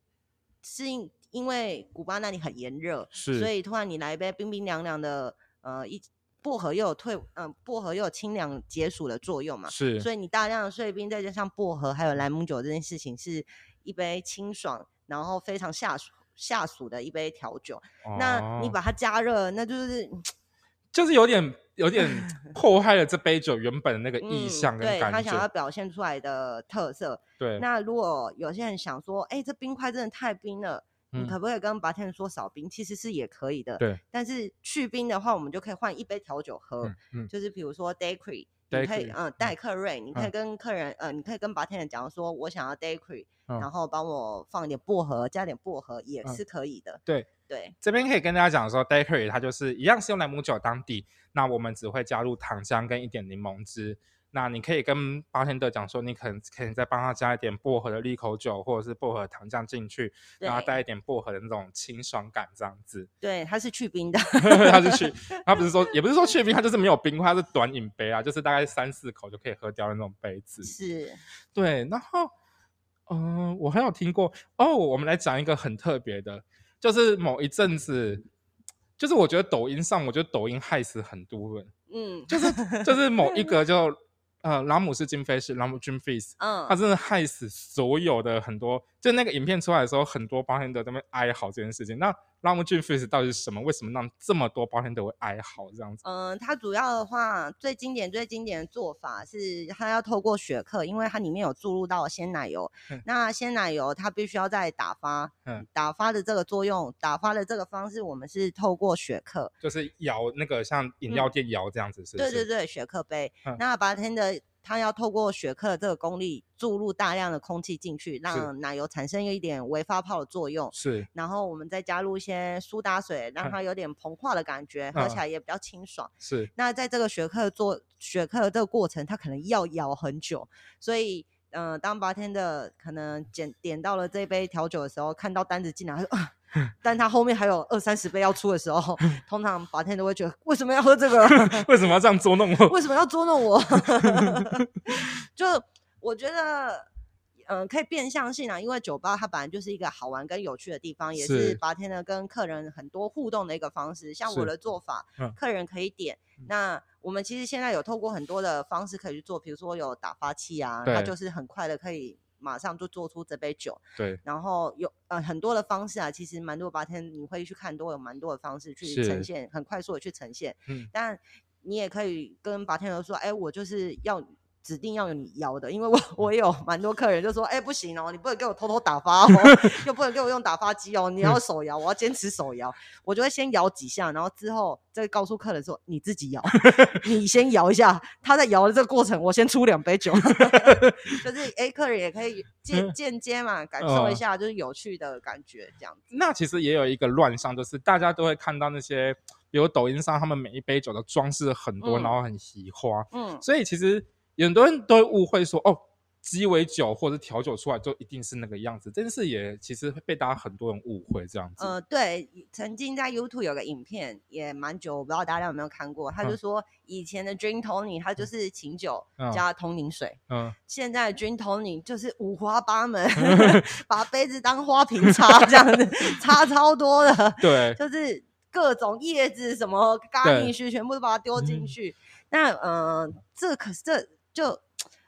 是因因为古巴那里很炎热，是，所以突然你来一杯冰冰凉凉的，呃一。薄荷又有退，嗯，薄荷又有清凉解暑的作用嘛，是，所以你大量的碎冰再加上薄荷还有莱姆酒这件事情，是一杯清爽然后非常下暑下暑的一杯调酒。那你把它加热，那就是 [tsk] 就是有点有点 [laughs] 破坏了这杯酒原本的那个意象跟感觉，他想要表现出来的特色。对，那如果有些人想说，哎，这冰块真的太冰了。你可不可以跟白天说少冰？其实是也可以的。对。但是去冰的话，我们就可以换一杯调酒喝。嗯。就是比如说 Dayquil，你可以嗯代客瑞，你可以跟客人呃，你可以跟白天人讲说，我想要 Dayquil，然后帮我放一点薄荷，加点薄荷也是可以的。对对。这边可以跟大家讲说，Dayquil 它就是一样是用莱姆酒当底，那我们只会加入糖浆跟一点柠檬汁。那你可以跟八天的讲说，你可能可以再帮他加一点薄荷的利口酒，或者是薄荷糖浆进去，然后带一点薄荷的那种清爽感，这样子。对，它是去冰的，[laughs] 它是去，[laughs] 它不是说，也不是说去冰，它就是没有冰块，它是短饮杯啊，就是大概三四口就可以喝掉的那种杯子。是，对。然后，嗯，我很有听过哦，我们来讲一个很特别的，就是某一阵子，就是我觉得抖音上，我觉得抖音害死很多人，嗯，就是就是某一个就。呃，拉姆是金飞是拉姆金飞斯，嗯，他真的害死所有的很多，就那个影片出来的时候，很多保险的在那边哀嚎这件事情。那拉姆俊 face 到底是什么？为什么让这么多保险都会哀嚎这样子？嗯，它主要的话，最经典、最经典的做法是，它要透过雪克，因为它里面有注入到鲜奶油。那鲜奶油它必须要在打发，嗯，打发的这个作用，打发的这个方式，我们是透过雪克，就是摇那个像饮料店摇这样子，是？对对对，雪克杯。那白天的。它要透过雪克这个功力注入大量的空气进去，让奶油产生一点微发泡的作用。是，然后我们再加入一些苏打水，让它有点膨化的感觉，喝起来也比较清爽。是。那在这个雪克做雪克这个过程，它可能要摇很久，所以，嗯，当白天的可能点点到了这杯调酒的时候，看到单子进来，他说。[laughs] 但他后面还有二三十杯要出的时候，[laughs] 通常白天都会觉得为什么要喝这个？[laughs] 为什么要这样捉弄我？为什么要捉弄我？就我觉得，嗯，可以变相性啊，因为酒吧它本来就是一个好玩跟有趣的地方，也是白天呢跟客人很多互动的一个方式。像我的做法，客人可以点。那我们其实现在有透过很多的方式可以去做，比如说有打发器啊，它就是很快的可以。马上就做出这杯酒，对，然后有呃很多的方式啊，其实蛮多八天你会去看，都有蛮多的方式去呈现，很快速的去呈现，嗯，但你也可以跟八天说，哎，我就是要。指定要有你摇的，因为我 [laughs] 我有蛮多客人就说，哎，不行哦，你不能给我偷偷打发哦，[laughs] 又不能给我用打发机哦，你要手摇，我要坚持手摇，我就会先摇几下，然后之后再告诉客人说，你自己摇，[laughs] 你先摇一下，他在摇的这个过程，我先出两杯酒，就是哎，客人也可以间间接嘛，感受一下就是有趣的感觉这样子。那其实也有一个乱象，就是大家都会看到那些，比如抖音上他们每一杯酒的装饰很多，然后很喜花，嗯，所以其实。很多人都会误会说，哦，鸡尾酒或者调酒出来就一定是那个样子，真是也其实被大家很多人误会这样子。呃，对，曾经在 YouTube 有个影片也蛮久，我不知道大家有没有看过，他就说以前的 Gin Tonic 它就是琴酒加通灵水，嗯，现在 Gin Tonic 就是五花八门，[laughs] 把杯子当花瓶插这样子，[laughs] 插超多的，对，就是各种叶子什么咖喱须全部都把它丢进去。那呃，这可是这。就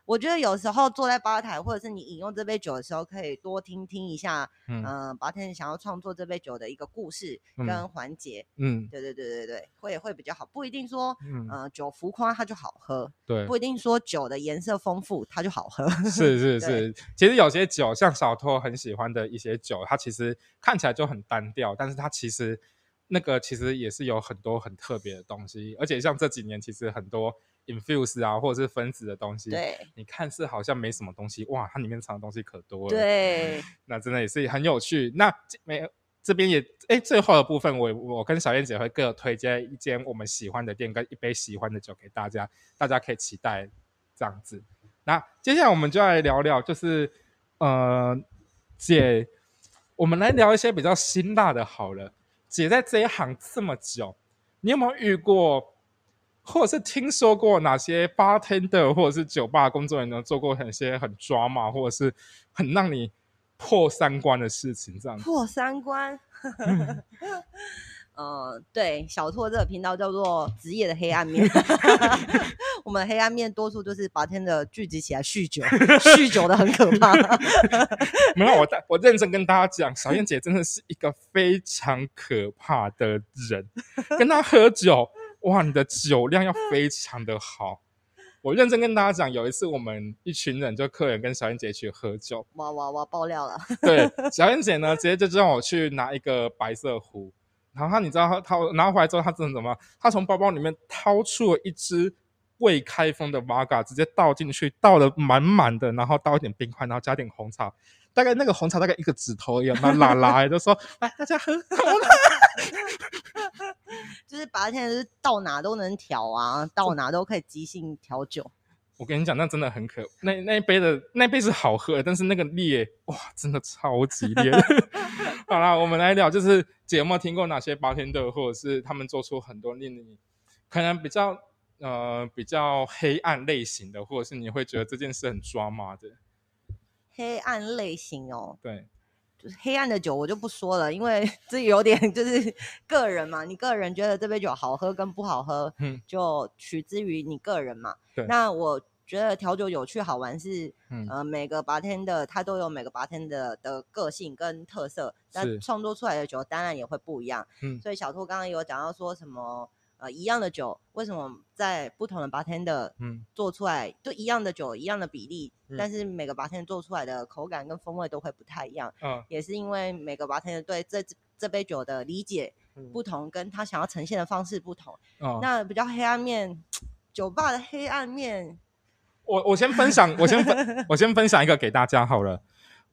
我觉得有时候坐在吧台，或者是你饮用这杯酒的时候，可以多听听一下，嗯，吧台想要创作这杯酒的一个故事跟环节，嗯，对对对对对，会会比较好，不一定说，嗯，酒浮夸它就好喝，对，不一定说酒的颜色丰富它就好喝，是 [laughs] 是是，其实有些酒像小托很喜欢的一些酒，它其实看起来就很单调，但是它其实那个其实也是有很多很特别的东西，而且像这几年其实很多。Infuse 啊，或者是分子的东西，对，你看似好像没什么东西，哇，它里面藏的东西可多了。对，那真的也是很有趣。那没这边也，哎，最后的部分，我我跟小燕姐会各推荐一间我们喜欢的店跟一杯喜欢的酒给大家，大家可以期待这样子。那接下来我们就来聊聊，就是呃，姐，我们来聊一些比较辛辣的。好了，姐在这一行这么久，你有没有遇过？或者是听说过哪些 bartender 或者是酒吧工作人员做过很些很抓马，或者是很让你破三观的事情？这样破三观？[laughs] 呃，对，小拓这个频道叫做职业的黑暗面。[laughs] 我们黑暗面多数就是白天的聚集起来酗酒，[laughs] 酗酒的很可怕。没有，我我认真跟大家讲，小燕姐真的是一个非常可怕的人，跟她喝酒。哇，你的酒量要非常的好。我认真跟大家讲，有一次我们一群人就客人跟小燕姐去喝酒，哇哇哇爆料了。对，小燕姐呢，直接就让我去拿一个白色壶，然后你知道她她拿回来之后，她真的怎么？她从包包里面掏出了一支未开封的 v 嘎，直接倒进去，倒的满满的，然后倒一点冰块，然后加点红茶，大概那个红茶大概一个指头一样，那拉拉就说来大家喝。[laughs] 就是白天是到哪都能调啊，到哪都可以即兴调酒。我跟你讲，那真的很可，那那一杯的那杯是好喝，但是那个烈哇，真的超级烈。[laughs] 好啦，我们来聊，就是姐有没有听过哪些八天的，或者是他们做出很多令你可能比较呃比较黑暗类型的，或者是你会觉得这件事很抓马的黑暗类型哦。对。黑暗的酒我就不说了，因为 [laughs] 这有点就是 [laughs] 个人嘛，你个人觉得这杯酒好喝跟不好喝，嗯，就取之于你个人嘛。对。那我觉得调酒有趣好玩是，呃，每个白天的他都有每个白天的的个性跟特色，那创作出来的酒当然也会不一样。嗯。所以小兔刚刚有讲到说什么？呃，一样的酒，为什么在不同的八天的嗯做出来，就一样的酒，一样的比例，但是每个八天做出来的口感跟风味都会不太一样。嗯，也是因为每个八天的对这这杯酒的理解不同，跟他想要呈现的方式不同。哦，那比较黑暗面，酒吧的黑暗面，我我先分享，我先分我先分享一个给大家好了。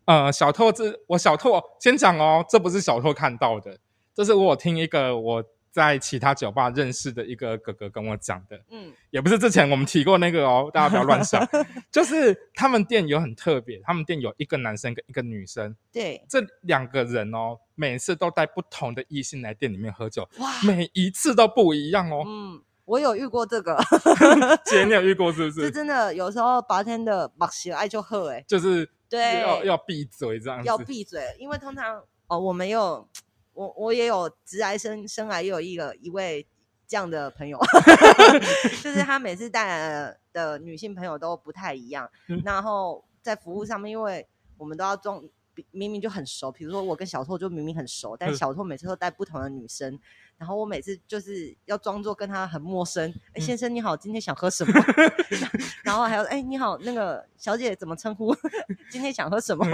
呃，小透这我小透先讲哦，这不是小透看到的，这是我听一个我。在其他酒吧认识的一个哥哥跟我讲的，嗯，也不是之前我们提过那个哦，[laughs] 大家不要乱想，就是他们店有很特别，他们店有一个男生跟一个女生，对，这两个人哦，每次都带不同的异性来店里面喝酒，哇，每一次都不一样哦，嗯，我有遇过这个，[laughs] 姐你有遇过是不是？是真的，有时候白天的马喜爱就喝，哎，就是对，要要闭嘴这样，要闭嘴，因为通常哦，我们有。我我也有直癌生生来也有一个一位这样的朋友，[laughs] 就是他每次带来的女性朋友都不太一样。然后在服务上面，因为我们都要装，明明就很熟。比如说我跟小拓就明明很熟，但小拓每次都带不同的女生，然后我每次就是要装作跟他很陌生。哎，先生你好，今天想喝什么？[laughs] 然后还有哎你好，那个小姐怎么称呼？[laughs] 今天想喝什么？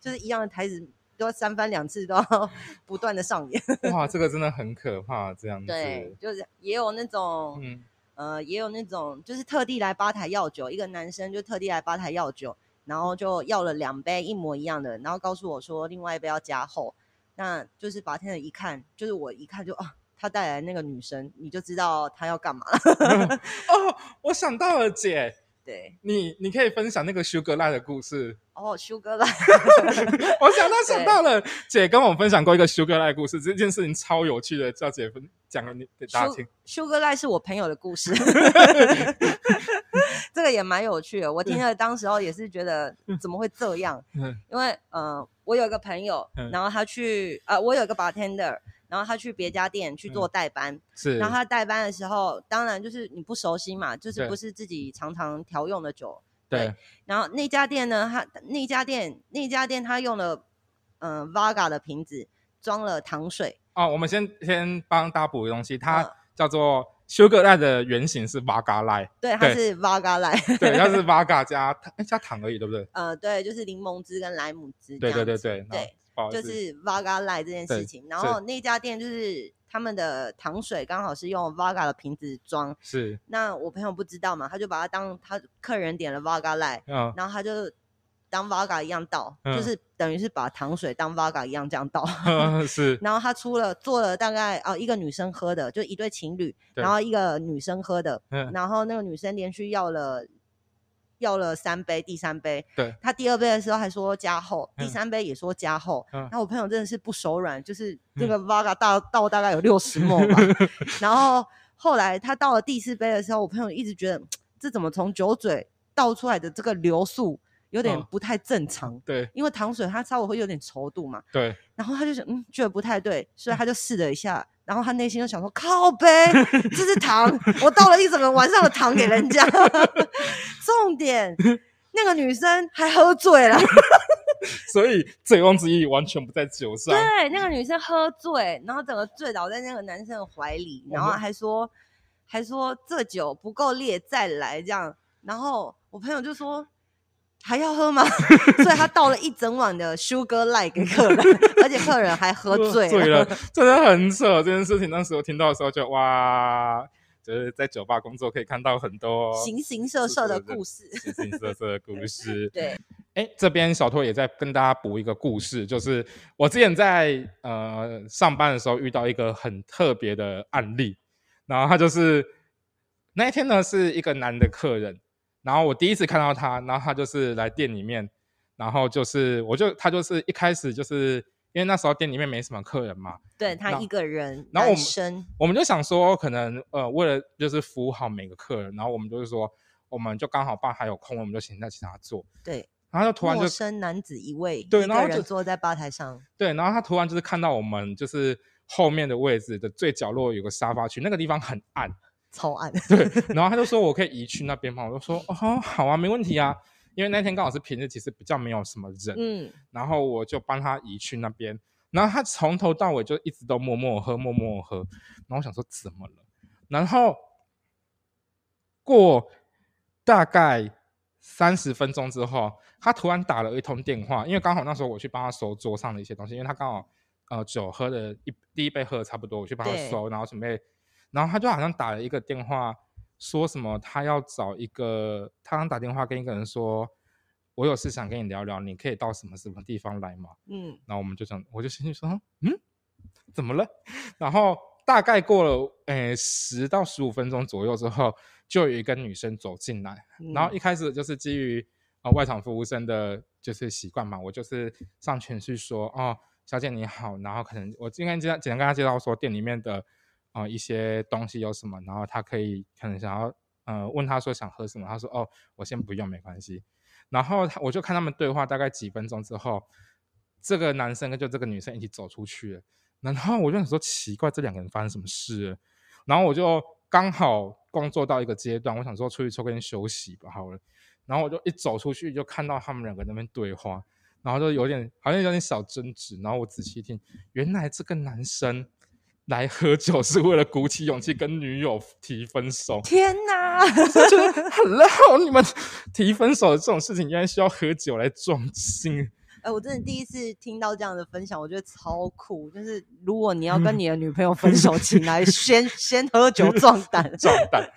就是一样的台词。都三番两次都要 [laughs] 不断的上演，哇，这个真的很可怕，这样子。对，就是也有那种，嗯，呃，也有那种，就是特地来吧台要酒，一个男生就特地来吧台要酒，然后就要了两杯一模一样的，然后告诉我说另外一杯要加厚，那就是白天的一看，就是我一看就啊，他带来那个女生，你就知道他要干嘛了。[laughs] 哦，我想到了，姐。对你，你可以分享那个 Sugar Lie 的故事哦。Sugar Lie，[laughs] 我想到想到了，姐跟我们分享过一个 Sugar Lie 故事，这件事情超有趣的，叫姐分讲给你给大家听。Sugar Lie 是我朋友的故事，[laughs] 这个也蛮有趣的。我听了当时候也是觉得怎么会这样？因为呃，我有一个朋友，然后他去呃，我有一个 bartender。然后他去别家店去做代班，是。然后他代班的时候，当然就是你不熟悉嘛，就是不是自己常常调用的酒。对。然后那家店呢，他那家店那家店他用了嗯 Vaga 的瓶子装了糖水。哦，我们先先帮大家补个东西，它叫做 Sugar Lie 的原型是 Vaga Lie。[laughs] 对，它是 Vaga Lie。对，它是 Vaga 加加糖而已，对不对？呃，对，就是柠檬汁跟莱姆汁。对对对对对。就是 Vaga Lie 这件事情，然后那家店就是他们的糖水刚好是用 Vaga 的瓶子装，是。那我朋友不知道嘛，他就把它当他客人点了 Vaga Lie，然后他就当 Vaga 一样倒，就是等于是把糖水当 Vaga 一样这样倒 [laughs] [laughs] 是。然后他出了做了大概哦一个女生喝的，就一对情侣，然后一个女生喝的，然后那个女生连续要了。要了三杯，第三杯，对，他第二杯的时候还说加厚，第三杯也说加厚，然后我朋友真的是不手软，就是那个 Vaga 大倒大概有六十沫吧，[laughs] 然后后来他到了第四杯的时候，我朋友一直觉得这怎么从酒嘴倒出来的这个流速有点不太正常，对，因为糖水它稍微会有点稠度嘛，对，然后他就想，嗯，觉得不太对，所以他就试了一下。然后他内心就想说：“靠呗，这是糖，我倒了一整个晚上的糖给人家。[laughs] 重点，那个女生还喝醉了，[laughs] 所以醉翁之意完全不在酒上。对，那个女生喝醉，然后整个醉倒在那个男生的怀里，然后还说，还说这酒不够烈，再来这样。然后我朋友就说。”还要喝吗？[laughs] 所以他倒了一整碗的 Sugar Lie 给客人，[laughs] 而且客人还喝醉了，真的很扯。这件事情当时我听到的时候，就哇，就是在酒吧工作可以看到很多形形色色的故事，形形色色的故事。[laughs] 对，哎，这边小托也在跟大家补一个故事，就是我之前在呃上班的时候遇到一个很特别的案例，然后他就是那一天呢是一个男的客人。然后我第一次看到他，然后他就是来店里面，然后就是我就他就是一开始就是因为那时候店里面没什么客人嘛，对他一个人，然后我们我们就想说，可能呃为了就是服务好每个客人，然后我们就是说，我们就刚好吧台有空，我们就请他请他坐。对，然后就突然就陌生男子一位，对，然后就坐在吧台上，对，然后他突然就是看到我们就是后面的位置的最角落有个沙发区，那个地方很暗。超暗，[laughs] 对，然后他就说我可以移去那边嘛，我就说哦好啊，没问题啊，因为那天刚好是平日，其实比较没有什么人，嗯，然后我就帮他移去那边，然后他从头到尾就一直都默默喝，默默喝，然后我想说怎么了，然后过大概三十分钟之后，他突然打了一通电话，因为刚好那时候我去帮他收桌上的一些东西，因为他刚好呃酒喝的一第一杯喝的差不多，我去帮他收，然后准备。然后他就好像打了一个电话，说什么他要找一个，他刚打电话跟一个人说，我有事想跟你聊聊，你可以到什么什么地方来吗？嗯，然后我们就想，我就心里说，嗯，怎么了？然后大概过了诶十到十五分钟左右之后，就有一个女生走进来，然后一开始就是基于啊外场服务生的就是习惯嘛，我就是上前去说，哦，小姐你好，然后可能我今天简简单跟她介绍说店里面的。啊，一些东西有什么？然后他可以可能想要，呃，问他说想喝什么？他说哦，我先不用，没关系。然后他我就看他们对话，大概几分钟之后，这个男生跟就这个女生一起走出去了。然后我就想说奇怪，这两个人发生什么事？然后我就刚好工作到一个阶段，我想说出去抽根休息吧，好了。然后我就一走出去，就看到他们两个那边对话，然后就有点好像有点小争执。然后我仔细听，原来这个男生。来喝酒是为了鼓起勇气跟女友提分手。天哪！我觉得很绕。你们提分手的这种事情，原来需要喝酒来壮心。哎，我真的第一次听到这样的分享，我觉得超酷。就是如果你要跟你的女朋友分手，请来 [laughs] 先先喝酒壮胆，壮胆。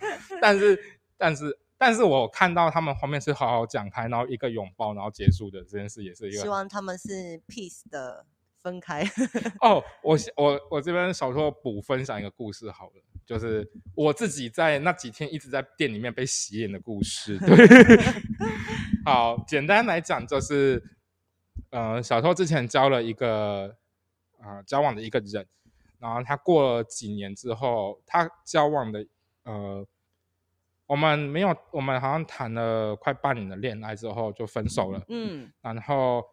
但是，但是，但是我看到他们后面是好好讲开，然后一个拥抱，然后结束的这件事，也是一个希望他们是 peace 的。分开 [laughs] 哦，我我我这边小说补分享一个故事好了，就是我自己在那几天一直在店里面被洗脸的故事。对，[laughs] 好，简单来讲就是，呃，小偷之前交了一个啊交往的一个人，然后他过了几年之后，他交往的呃，我们没有，我们好像谈了快半年的恋爱之后就分手了。嗯，然后。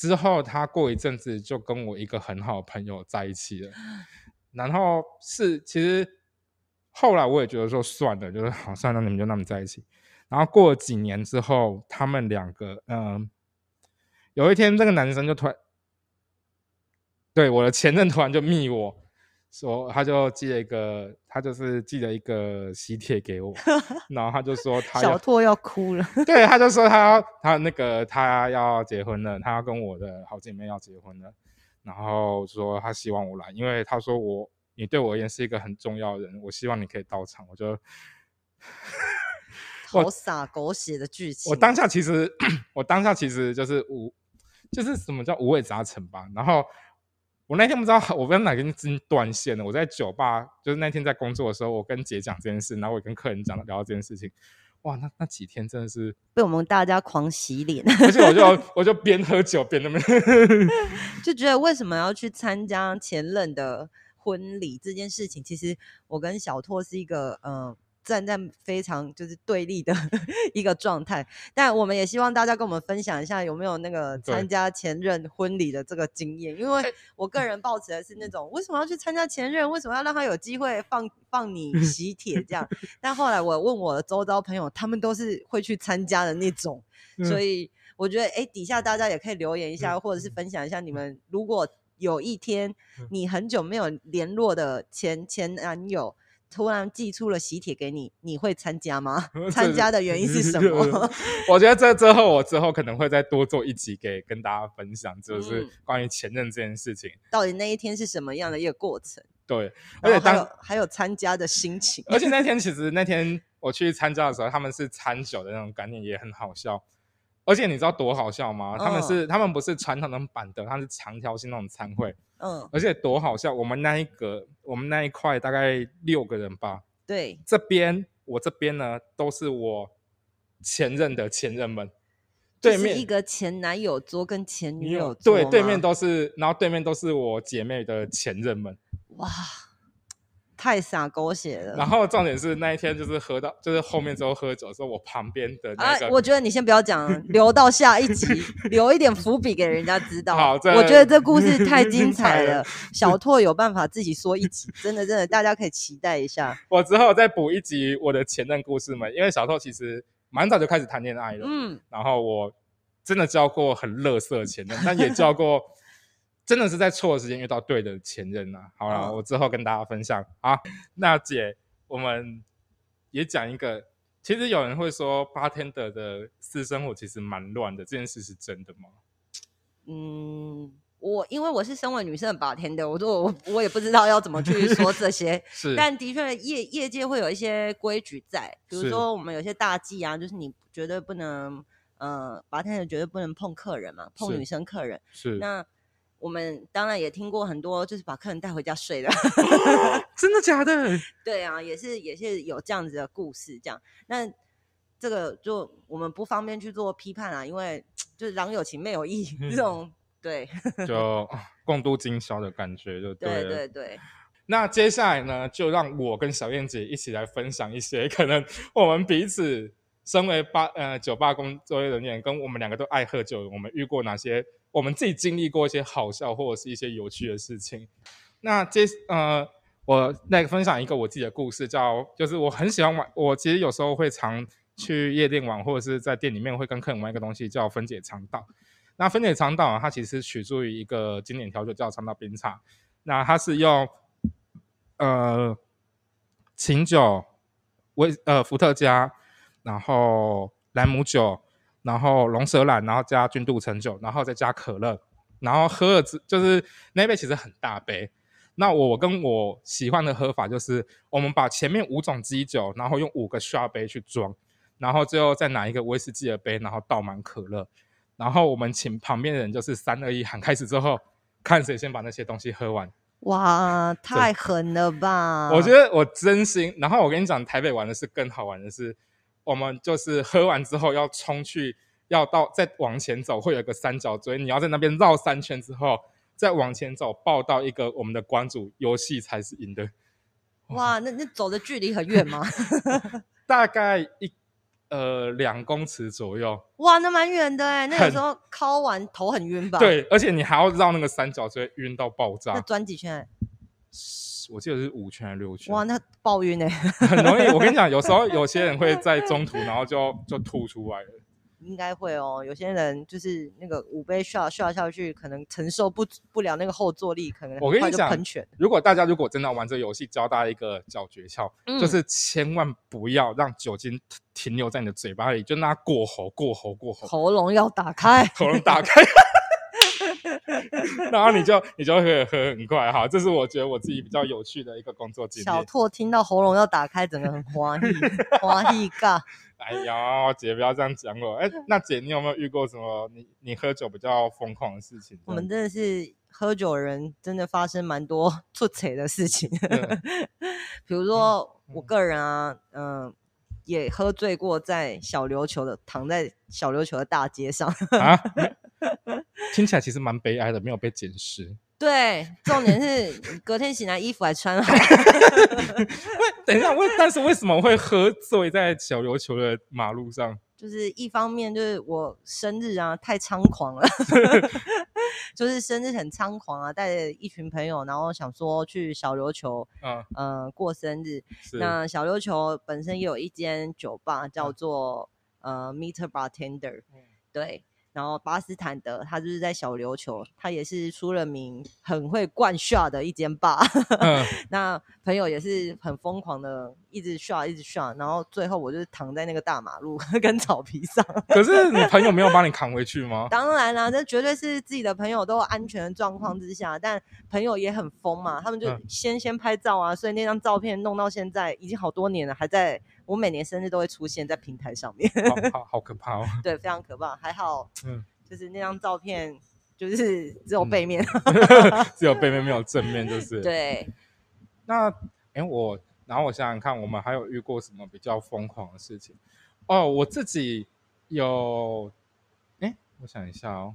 之后，他过一阵子就跟我一个很好的朋友在一起了。然后是，其实后来我也觉得说算了，就是好算了，你们就那么在一起。然后过了几年之后，他们两个，嗯，有一天这个男生就突然，对我的前任突然就密我。说，他就寄了一个，他就是寄了一个喜帖给我，[laughs] 然后他就说他小拓要哭了，对，他就说他要他那个他要结婚了，他要跟我的好姐妹要结婚了，然后说他希望我来，因为他说我你对我而言是一个很重要的人，我希望你可以到场，我就 [laughs] 好洒狗血的剧情，我当下其实 [clears throat] 我当下其实就是五就是什么叫五味杂陈吧，然后。我那天不知道 [laughs] 我跟哪根筋断线了。我在酒吧，就是那天在工作的时候，我跟姐讲这件事，然后我跟客人讲聊到这件事情。哇，那那几天真的是被我们大家狂洗脸，而且我就我就边喝酒边那边 [laughs] 就觉得为什么要去参加前任的婚礼这件事情？其实我跟小拓是一个嗯。站在非常就是对立的 [laughs] 一个状态，但我们也希望大家跟我们分享一下有没有那个参加前任婚礼的这个经验，因为我个人抱持的是那种为什么要去参加前任，为什么要让他有机会放放你 [laughs] 喜帖这样？但后来我问我的周遭朋友，他们都是会去参加的那种，[laughs] 所以我觉得哎，底下大家也可以留言一下，或者是分享一下你们如果有一天你很久没有联络的前前男友。突然寄出了喜帖给你，你会参加吗？[laughs] 参加的原因是什么？[laughs] 我觉得这之后，我之后可能会再多做一集给跟大家分享，就是关于前任这件事情，到底那一天是什么样的一个过程？对，而且当还有参加的心情，而且那天其实那天我去参加的时候，他们是餐酒的那种概念，也很好笑。而且你知道多好笑吗？他们是他们不是传统那种板凳，他是长条形那种餐会。嗯，而且多好笑！我们那一个，我们那一块大概六个人吧。对，这边我这边呢，都是我前任的前任们。对面一个前男友桌跟前女友桌，对，对面都是，然后对面都是我姐妹的前任们。哇，太洒狗血了。然后重点是那一天就是喝到，就是后面之后喝酒的时候，我旁边的那个，我觉得你先不要讲，留到下一集，[laughs] 留一点伏笔给人家知道。好，我觉得这故事太 [laughs] 精彩了，小拓有办法自己说一集，真的真的，大家可以期待一下。[laughs] 我之后再补一集我的前任故事们，因为小拓其实。蛮早就开始谈恋爱了，嗯，然后我真的交过很乐色前任，但也交过真的是在错的时间遇到对的前任啊。好了，我之后跟大家分享啊。那姐，我们也讲一个，其实有人会说八天的的私生活其实蛮乱的，这件事是真的吗？嗯。我因为我是身为女生的把天的，我说我我也不知道要怎么去说这些，[laughs] 是，但的确业业界会有一些规矩在，比如说我们有些大忌啊，就是你绝对不能，呃，把天的绝对不能碰客人嘛，碰女生客人，是。那我们当然也听过很多，就是把客人带回家睡的，[laughs] 真的假的？对啊，也是也是有这样子的故事，这样。那这个就我们不方便去做批判啊，因为就是郎有情妹有意这种。对，[laughs] 就共度今宵的感觉，就对对对。那接下来呢，就让我跟小燕姐一起来分享一些可能我们彼此身为吧呃酒吧工作人员，跟我们两个都爱喝酒，我们遇过哪些，我们自己经历过一些好笑或者是一些有趣的事情。那接呃，我来分享一个我自己的故事，叫就是我很喜欢玩，我其实有时候会常去夜店玩，或者是在店里面会跟客人玩一个东西，叫分解肠道。那分解肠道，它其实取自于一个经典调酒叫肠道冰茶。那它是用呃琴酒、威呃伏特加，然后莱姆酒，然后龙舌兰，然后加君度橙酒，然后再加可乐，然后喝了之就是那杯其实很大杯。那我跟我喜欢的喝法就是，我们把前面五种基酒，然后用五个刷杯去装，然后最后再拿一个威士忌的杯，然后倒满可乐。然后我们请旁边的人就是三二一喊开始之后，看谁先把那些东西喝完。哇，太狠了吧！我觉得我真心。然后我跟你讲，台北玩的是更好玩的是，我们就是喝完之后要冲去，要到再往前走，会有个三角锥，你要在那边绕三圈之后再往前走，报到一个我们的关主，游戏才是赢的。哇，那那走的距离很远吗？[laughs] 大概一。呃，两公尺左右。哇，那蛮远的哎。那有时候敲完头很晕吧？对，而且你还要绕那个三角锥，晕到爆炸。那转几圈？我记得是五圈还是六圈？哇，那暴晕哎！[laughs] 很容易。我跟你讲，有时候 [laughs] 有些人会在中途，然后就就吐出来了。应该会哦，有些人就是那个五杯刷刷下去，可能承受不不了那个后坐力，可能我跟你讲。如果大家如果真的玩这个游戏，教大家一个小诀窍，就是千万不要让酒精停留在你的嘴巴里，就那过喉、过喉、过喉，喉咙要打开，[laughs] 喉咙打开，然后你就你就会喝很快哈。这是我觉得我自己比较有趣的一个工作经历。小拓听到喉咙要打开，整个很欢喜，[laughs] 欢喜嘎。哎呀，姐不要这样讲我。哎，那姐，你有没有遇过什么你你喝酒比较疯狂的事情？我们真的是喝酒人，真的发生蛮多出彩的事情。[laughs] 比如说我个人啊，嗯，也喝醉过，在小琉球的躺在小琉球的大街上啊，[laughs] 听起来其实蛮悲哀的，没有被捡尸。[laughs] 对，重点是隔天醒来衣服还穿好。[laughs] 喂，等一下，为但是为什么会喝醉在小琉球的马路上？就是一方面就是我生日啊，太猖狂了，就是生日很猖狂啊，带着一群朋友，然后想说去小琉球，嗯嗯过生日。那小琉球本身也有一间酒吧，叫做呃 Meter Bartender，对。然后巴斯坦德，他就是在小琉球，他也是出了名很会灌 shot 的一间吧。[laughs] 那朋友也是很疯狂的，一直 shot 一直 shot，然后最后我就是躺在那个大马路 [laughs] 跟草皮上。可是你朋友没有把你扛回去吗？[laughs] 当然啦，这绝对是自己的朋友都安全的状况之下，但朋友也很疯嘛，他们就先先拍照啊，所以那张照片弄到现在已经好多年了，还在。我每年生日都会出现在平台上面，好好可怕哦。[laughs] 对，非常可怕。还好，[laughs] 嗯，就是那张照片，就是只有背面，[laughs] 只有背面没有正面，就是。对。那，哎，我，然后我想想看，我们还有遇过什么比较疯狂的事情？哦，我自己有，哎，我想一下哦。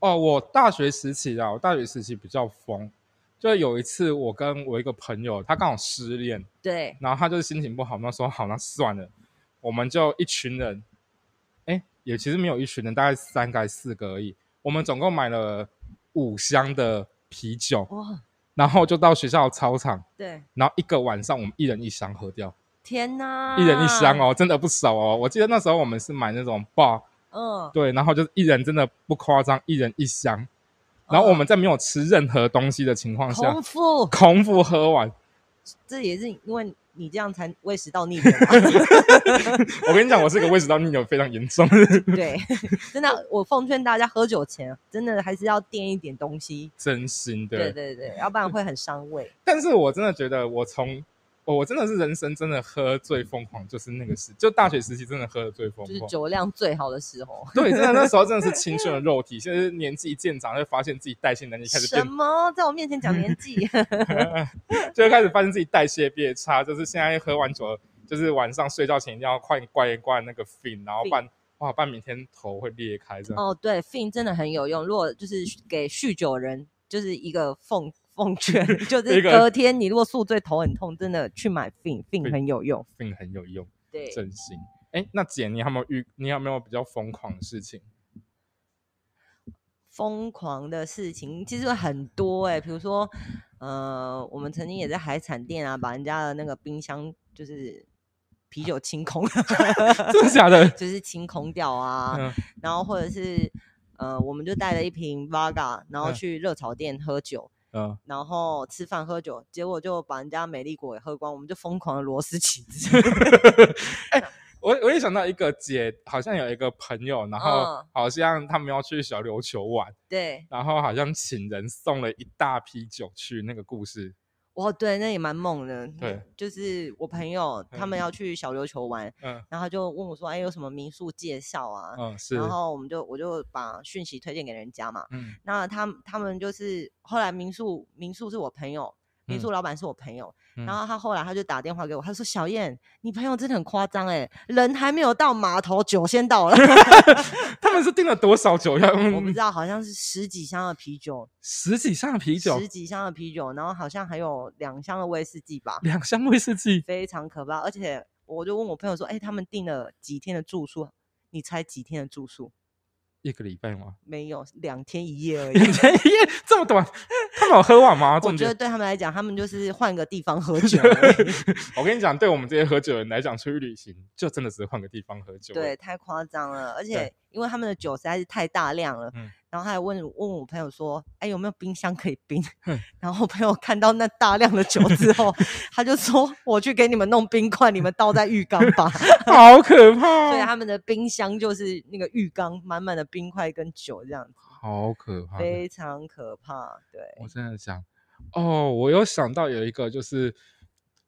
哦，我大学时期啊，我大学时期比较疯，就有一次我跟我一个朋友，他刚好失恋，对，然后他就是心情不好，那说好，那算了，我们就一群人，哎，也其实没有一群人，大概三个四个而已，我们总共买了五箱的啤酒，哇，然后就到学校操场，对，然后一个晚上我们一人一箱喝掉。天呐！一人一箱哦，真的不少哦。我记得那时候我们是买那种 bar，嗯，对，然后就是一人真的不夸张，一人一箱。然后我们在没有吃任何东西的情况下，空腹 [laughs] 空腹喝完。这也是因为你这样才胃食道逆流。我跟你讲，我是个胃食道逆流非常严重。对，真的，我奉劝大家喝酒前真的还是要垫一点东西。真心的，对对对，要不然会很伤胃。但是我真的觉得，我从我真的是人生真的喝最疯狂，就是那个时，就大学时期真的喝的最疯狂，就是酒量最好的时候。对，真的那时候真的是青春的 [laughs] 肉体，现在年纪渐长，会发现自己代谢能力开始什么？在我面前讲年纪，[laughs] 就会开始发现自己代谢变差。就是现在喝完酒，就是晚上睡觉前一定要快灌一灌那个 fin，然后半哇半明天头会裂开这样。哦，对，fin 真的很有用。如果就是给酗酒人，就是一个奉。奉劝 [laughs] 就是隔天你如果宿醉头很痛，真的去买 fin，fin 很有用，fin 很有用，对，真心。哎，那姐，你有没有遇？你有没有比较疯狂的事情？疯狂的事情其实很多哎，比如说，呃，我们曾经也在海产店啊，把人家的那个冰箱就是啤酒清空，[laughs] 真的假的？[laughs] 就是清空掉啊，然后或者是呃，我们就带了一瓶 Vaga，然后去热炒店喝酒。嗯，然后吃饭喝酒，结果就把人家美丽果也喝光，我们就疯狂的螺丝起子。[laughs] 哎，我我也想到一个姐，好像有一个朋友，然后好像他们要去小琉球玩，对，然后好像请人送了一大批酒去，那个故事。哦，对，那也蛮猛的。对，就是我朋友他们要去小琉球玩，嗯，然后就问我说：“哎，有什么民宿介绍啊？”嗯，是。然后我们就我就把讯息推荐给人家嘛。嗯。那他他们就是后来民宿民宿是我朋友。民宿老板是我朋友，然后他后来他就打电话给我，他说：“小燕，你朋友真的很夸张哎，人还没有到码头，酒先到了。[laughs] [laughs] ”他们是订了多少酒？呀我不知道，好像是十几箱的啤酒，十几箱的啤酒，十几箱的啤酒，然后好像还有两箱的威士忌吧，两箱威士忌，非常可怕。而且我就问我朋友说：“哎，他们订了几天的住宿？你猜几天的住宿？”一个礼拜吗？[laughs] 没有，两天一夜而已。两天一夜这么短，他们有喝完吗？[laughs] 我觉得对他们来讲，他们就是换个地方喝 [laughs] 酒。我跟你讲，对我们这些喝酒人来讲，出去旅行就真的只是换个地方喝酒。对，太夸张了，而且因为他们的酒实在是太大量了。然后他还问问我朋友说：“哎，有没有冰箱可以冰？” [laughs] 然后朋友看到那大量的酒之后，[laughs] 他就说：“我去给你们弄冰块，你们倒在浴缸吧。[laughs] ”好可怕！所以他们的冰箱就是那个浴缸，满满的冰块跟酒这样子。好可怕！非常可怕。对，我真的想，哦，我有想到有一个，就是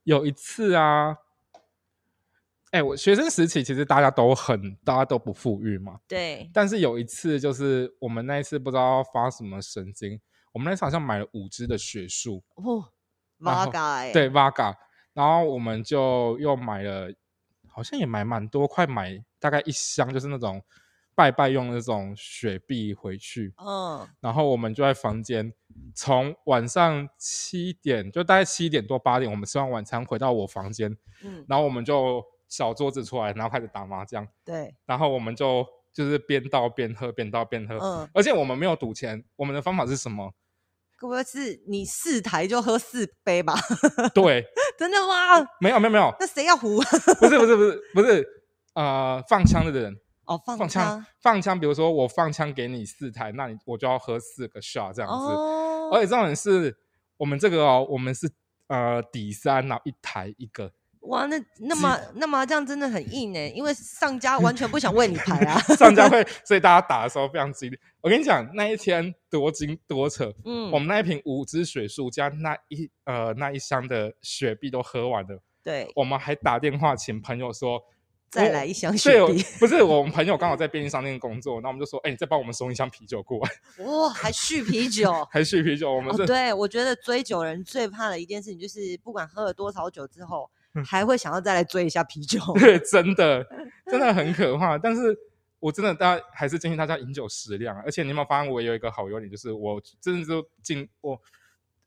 有一次啊。哎，我学生时期其实大家都很，大家都不富裕嘛。对。但是有一次，就是我们那一次不知道发什么神经，我们那次好像买了五支的雪树。哦，Vaga。对，Vaga。然后我们就又买了，好像也买蛮多，快买大概一箱，就是那种拜拜用那种雪碧回去。嗯。然后我们就在房间，从晚上七点，就大概七点多八点，我们吃完晚餐回到我房间。嗯。然后我们就。小桌子出来，然后开始打麻将。对，然后我们就就是边倒边喝，边倒边喝。嗯，而且我们没有赌钱，我们的方法是什么？该不会是你四台就喝四杯吧？[laughs] 对，真的吗？没有没有没有。那谁要胡？不是不是不是不是，呃，放枪的人哦，放枪放枪。比如说我放枪给你四台，那你我就要喝四个 shot 这样子。哦。而且重点是我们这个哦，我们是呃底三，然后一台一个。哇，那那么那麻将真的很硬哎，因为上家完全不想为你排啊。[laughs] 上家会，所以大家打的时候非常激烈。我跟你讲，那一天多精多扯。嗯，我们那一瓶五支水树加那一呃那一箱的雪碧都喝完了。对，我们还打电话请朋友说再来一箱雪碧。不是，我们朋友刚好在便利商店工作，那我们就说，哎，你再帮我们送一箱啤酒过来。哇，还续啤酒？[laughs] 还续啤酒？我们对，我觉得追酒人最怕的一件事情就是，不管喝了多少酒之后。还会想要再来追一下啤酒。[laughs] 对，真的真的很 [laughs] 可怕。但是我真的大家还是建议大家饮酒适量。而且你有没有发现，我有一个好优点，就是我真的就进我。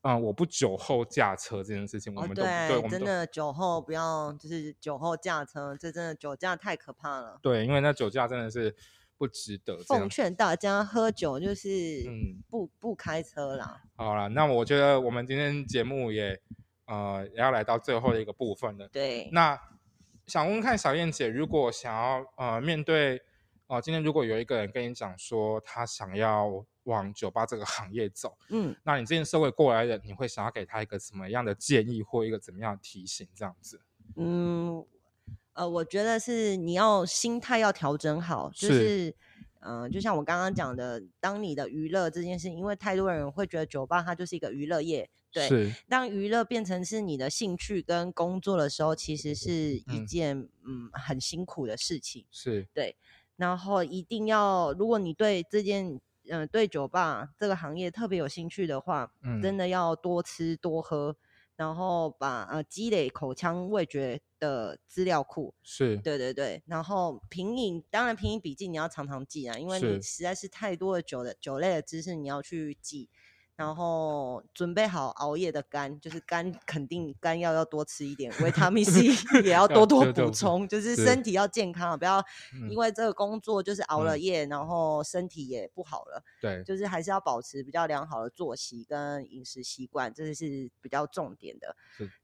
啊！我不酒后驾车这件事情，我们都对，真的酒后不要，就是酒后驾车，这真的酒驾太可怕了。对，因为那酒驾真的是不值得。奉劝大家喝酒就是嗯，不不开车啦。好了，那我觉得我们今天节目也呃也要来到最后的一个部分了。对，那想问看小燕姐，如果想要呃面对哦，今天如果有一个人跟你讲说他想要。往酒吧这个行业走，嗯，那你这件社会过来人，你会想要给他一个什么样的建议或一个怎么样的提醒？这样子，嗯，呃，我觉得是你要心态要调整好，就是，嗯，就像我刚刚讲的，当你的娱乐这件事，因为太多人会觉得酒吧它就是一个娱乐业，对，当娱乐变成是你的兴趣跟工作的时候，其实是一件嗯很辛苦的事情，是。对，然后一定要，如果你对这件嗯，对酒吧这个行业特别有兴趣的话，嗯，真的要多吃多喝，然后把呃积累口腔味觉的资料库，是。对对对，然后品饮，当然品饮笔记你要常常记啊，因为你实在是太多的酒的酒类的知识你要去记。然后准备好熬夜的肝，就是肝肯定肝药要多吃一点，维他命 C [laughs] 也要多多补充，就是身体要健康，不要因为这个工作就是熬了夜，然后身体也不好了。对，就是还是要保持比较良好的作息跟饮食习惯，这是比较重点的。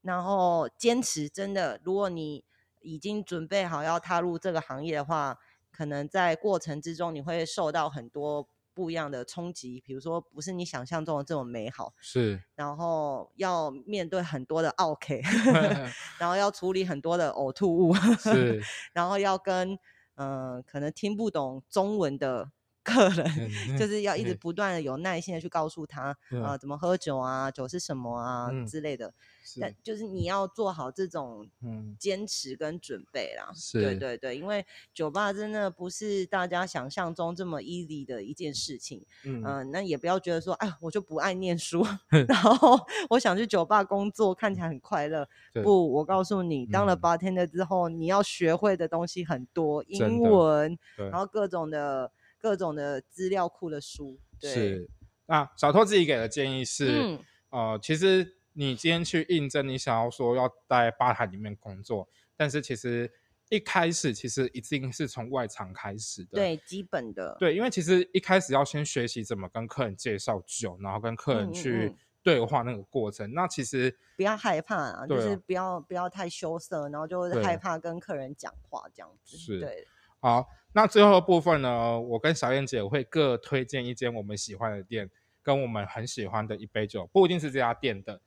然后坚持，真的，如果你已经准备好要踏入这个行业的话，可能在过程之中你会受到很多。不一样的冲击，比如说不是你想象中的这么美好，是，然后要面对很多的 OK，[laughs] [laughs] 然后要处理很多的呕吐物，是，[laughs] 然后要跟嗯可能听不懂中文的。客人就是要一直不断的有耐心的去告诉他啊，怎么喝酒啊，酒是什么啊之类的。但就是你要做好这种坚持跟准备啦。对对对，因为酒吧真的不是大家想象中这么 easy 的一件事情。嗯，那也不要觉得说，哎，我就不爱念书，[laughs] 然后我想去酒吧工作，看起来很快乐。[laughs] 不，我告诉你，当了 bartender 之后，你要学会的东西很多，英文，然后各种的。各种的资料库的书是。那小托自己给的建议是，呃，其实你今天去应征，你想要说要在吧台里面工作，但是其实一开始其实一定是从外场开始的，对，基本的，对，因为其实一开始要先学习怎么跟客人介绍酒，然后跟客人去对话那个过程，那其实不要害怕啊，就是不要不要太羞涩，然后就害怕跟客人讲话这样子，是对，好。那最后的部分呢，我跟小燕姐会各推荐一间我们喜欢的店，跟我们很喜欢的一杯酒，不一定是这家店的。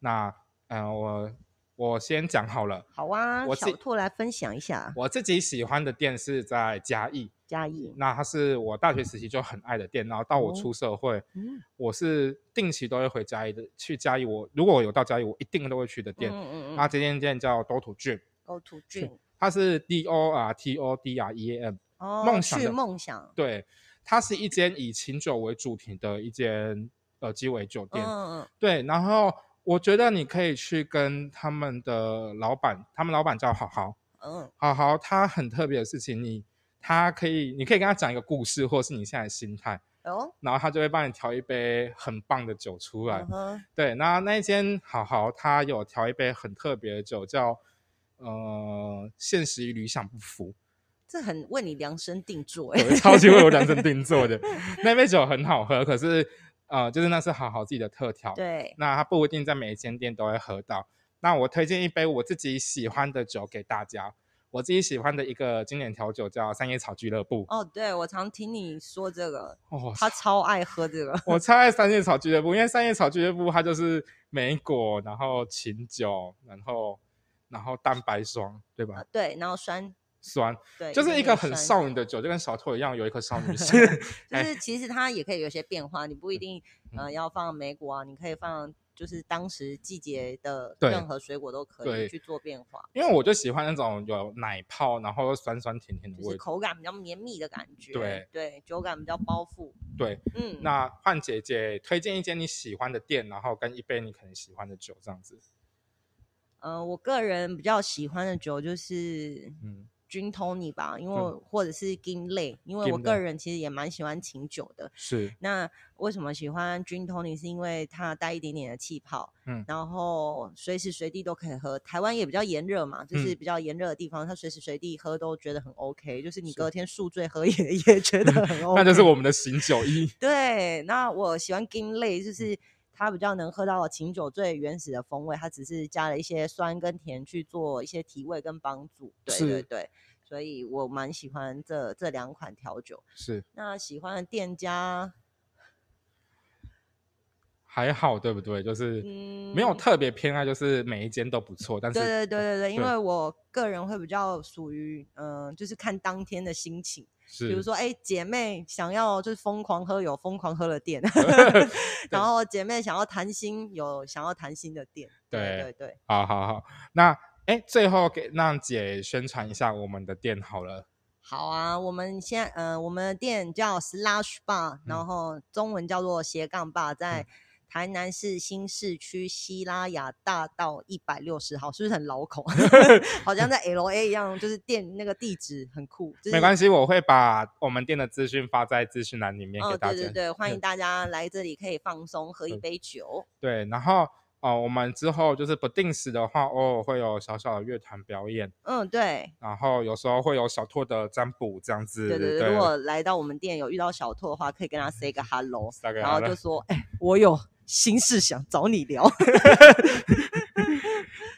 那，嗯，我我先讲好了。好啊，我小兔来分享一下。我自己喜欢的店是在嘉义。嘉义。那它是我大学时期就很爱的店，然后到我出社会，我是定期都会回嘉义的。去嘉义，我如果有到嘉义，我一定都会去的店。嗯嗯嗯。那这间店叫多土郡。多土郡。它是 D O R T O D R E A M。梦想的梦想，对，它是一间以琴酒为主题的一间呃鸡尾酒店，嗯嗯，对，然后我觉得你可以去跟他们的老板，他们老板叫好好，嗯，好好，他很特别的事情，你他可以，你可以跟他讲一个故事，或者是你现在的心态，哦，然后他就会帮你调一杯很棒的酒出来，对，那那一间好好，他有调一杯很特别的酒，叫呃现实与理想不符。是很为你量身定做，哎，超级为我量身定做的 [laughs] 那杯酒很好喝，可是呃，就是那是好好自己的特调，对，那它不一定在每一间店都会喝到。那我推荐一杯我自己喜欢的酒给大家，我自己喜欢的一个经典调酒叫三叶草俱乐部。哦，对，我常听你说这个，哦，他超爱喝这个，我超爱三叶草俱乐部，因为三叶草俱乐部它就是梅果，然后琴酒，然后然后蛋白霜，对吧？对，然后酸。酸，对，就是一个很少女的酒，就跟小偷一样，有一颗少女心。[laughs] 就是其实它也可以有些变化，你不一定呃要放梅果啊，你可以放就是当时季节的任何水果都可以去做变化。因为我就喜欢那种有奶泡，然后又酸酸甜甜的味，口感比较绵密的感觉。对对，酒感比较包覆。对，嗯。那换姐姐推荐一间你喜欢的店，然后跟一杯你可能喜欢的酒这样子。呃，我个人比较喜欢的酒就是，嗯。君 Tony 吧，因为或者是金类，因为我个人其实也蛮喜欢琴酒的。是，那为什么喜欢君 Tony？是因为它带一点点的气泡，嗯，然后随时随地都可以喝。台湾也比较炎热嘛，就是比较炎热的地方，它随时随地喝都觉得很 OK。就是你隔天宿醉喝也也觉得很 OK。[laughs] 那就是我们的醒酒衣。对，那我喜欢金类，就是。它比较能喝到琴酒最原始的风味，它只是加了一些酸跟甜去做一些提味跟帮助。对对对，所以我蛮喜欢这这两款调酒。是，那喜欢的店家还好，对不对？就是没有特别偏爱，就是每一间都不错。但是对对对对对，因为我个人会比较属于嗯，就是看当天的心情。比如说，哎，姐妹想要就是疯狂喝，有疯狂喝的店；[laughs] 然后姐妹想要谈心，有想要谈心的店。对对对，好好好。那哎，最后给让姐宣传一下我们的店好了。好啊，我们现呃，我们的店叫 Slash Bar，然后中文叫做斜杠坝，在。台南市新市区西拉雅大道一百六十号，是不是很老口？[laughs] 好像在 [laughs] L A 一样，就是店那个地址很酷。没关系，我会把我们店的资讯发在资讯栏里面给大家。对对对，欢迎大家来这里可以放松，喝一杯酒。对，然后哦，我们之后就是不定时的话，偶尔会有小小的乐团表演。嗯，对。然后有时候会有小拓的占卜这样子。对对对，如果来到我们店有遇到小拓的话，可以跟他 [laughs] say 个 hello，然后就说：“哎，我有。”心事想找你聊，[laughs]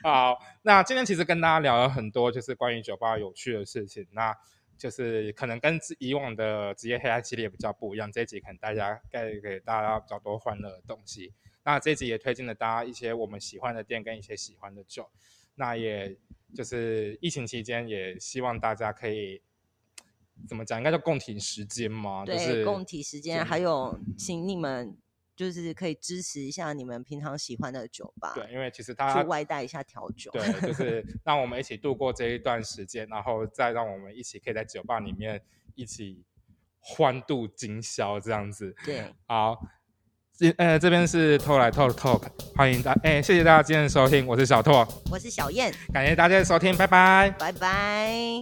好，那今天其实跟大家聊了很多，就是关于酒吧有趣的事情，那就是可能跟以往的职业黑暗系列比较不一样，这一集可能大家带给大家比较多欢乐的东西。那这一集也推荐了大家一些我们喜欢的店跟一些喜欢的酒，那也就是疫情期间，也希望大家可以怎么讲，应该叫共体时间吗？对，共体时间，还有请你们。就是可以支持一下你们平常喜欢的酒吧，对，因为其实他去外带一下调酒，对，就是 [laughs] 让我们一起度过这一段时间，然后再让我们一起可以在酒吧里面一起欢度今宵这样子。对，好，这呃这边是偷来偷 talk，欢迎大哎，谢谢大家今天的收听，我是小拓，我是小燕，感谢大家的收听，拜拜，拜拜。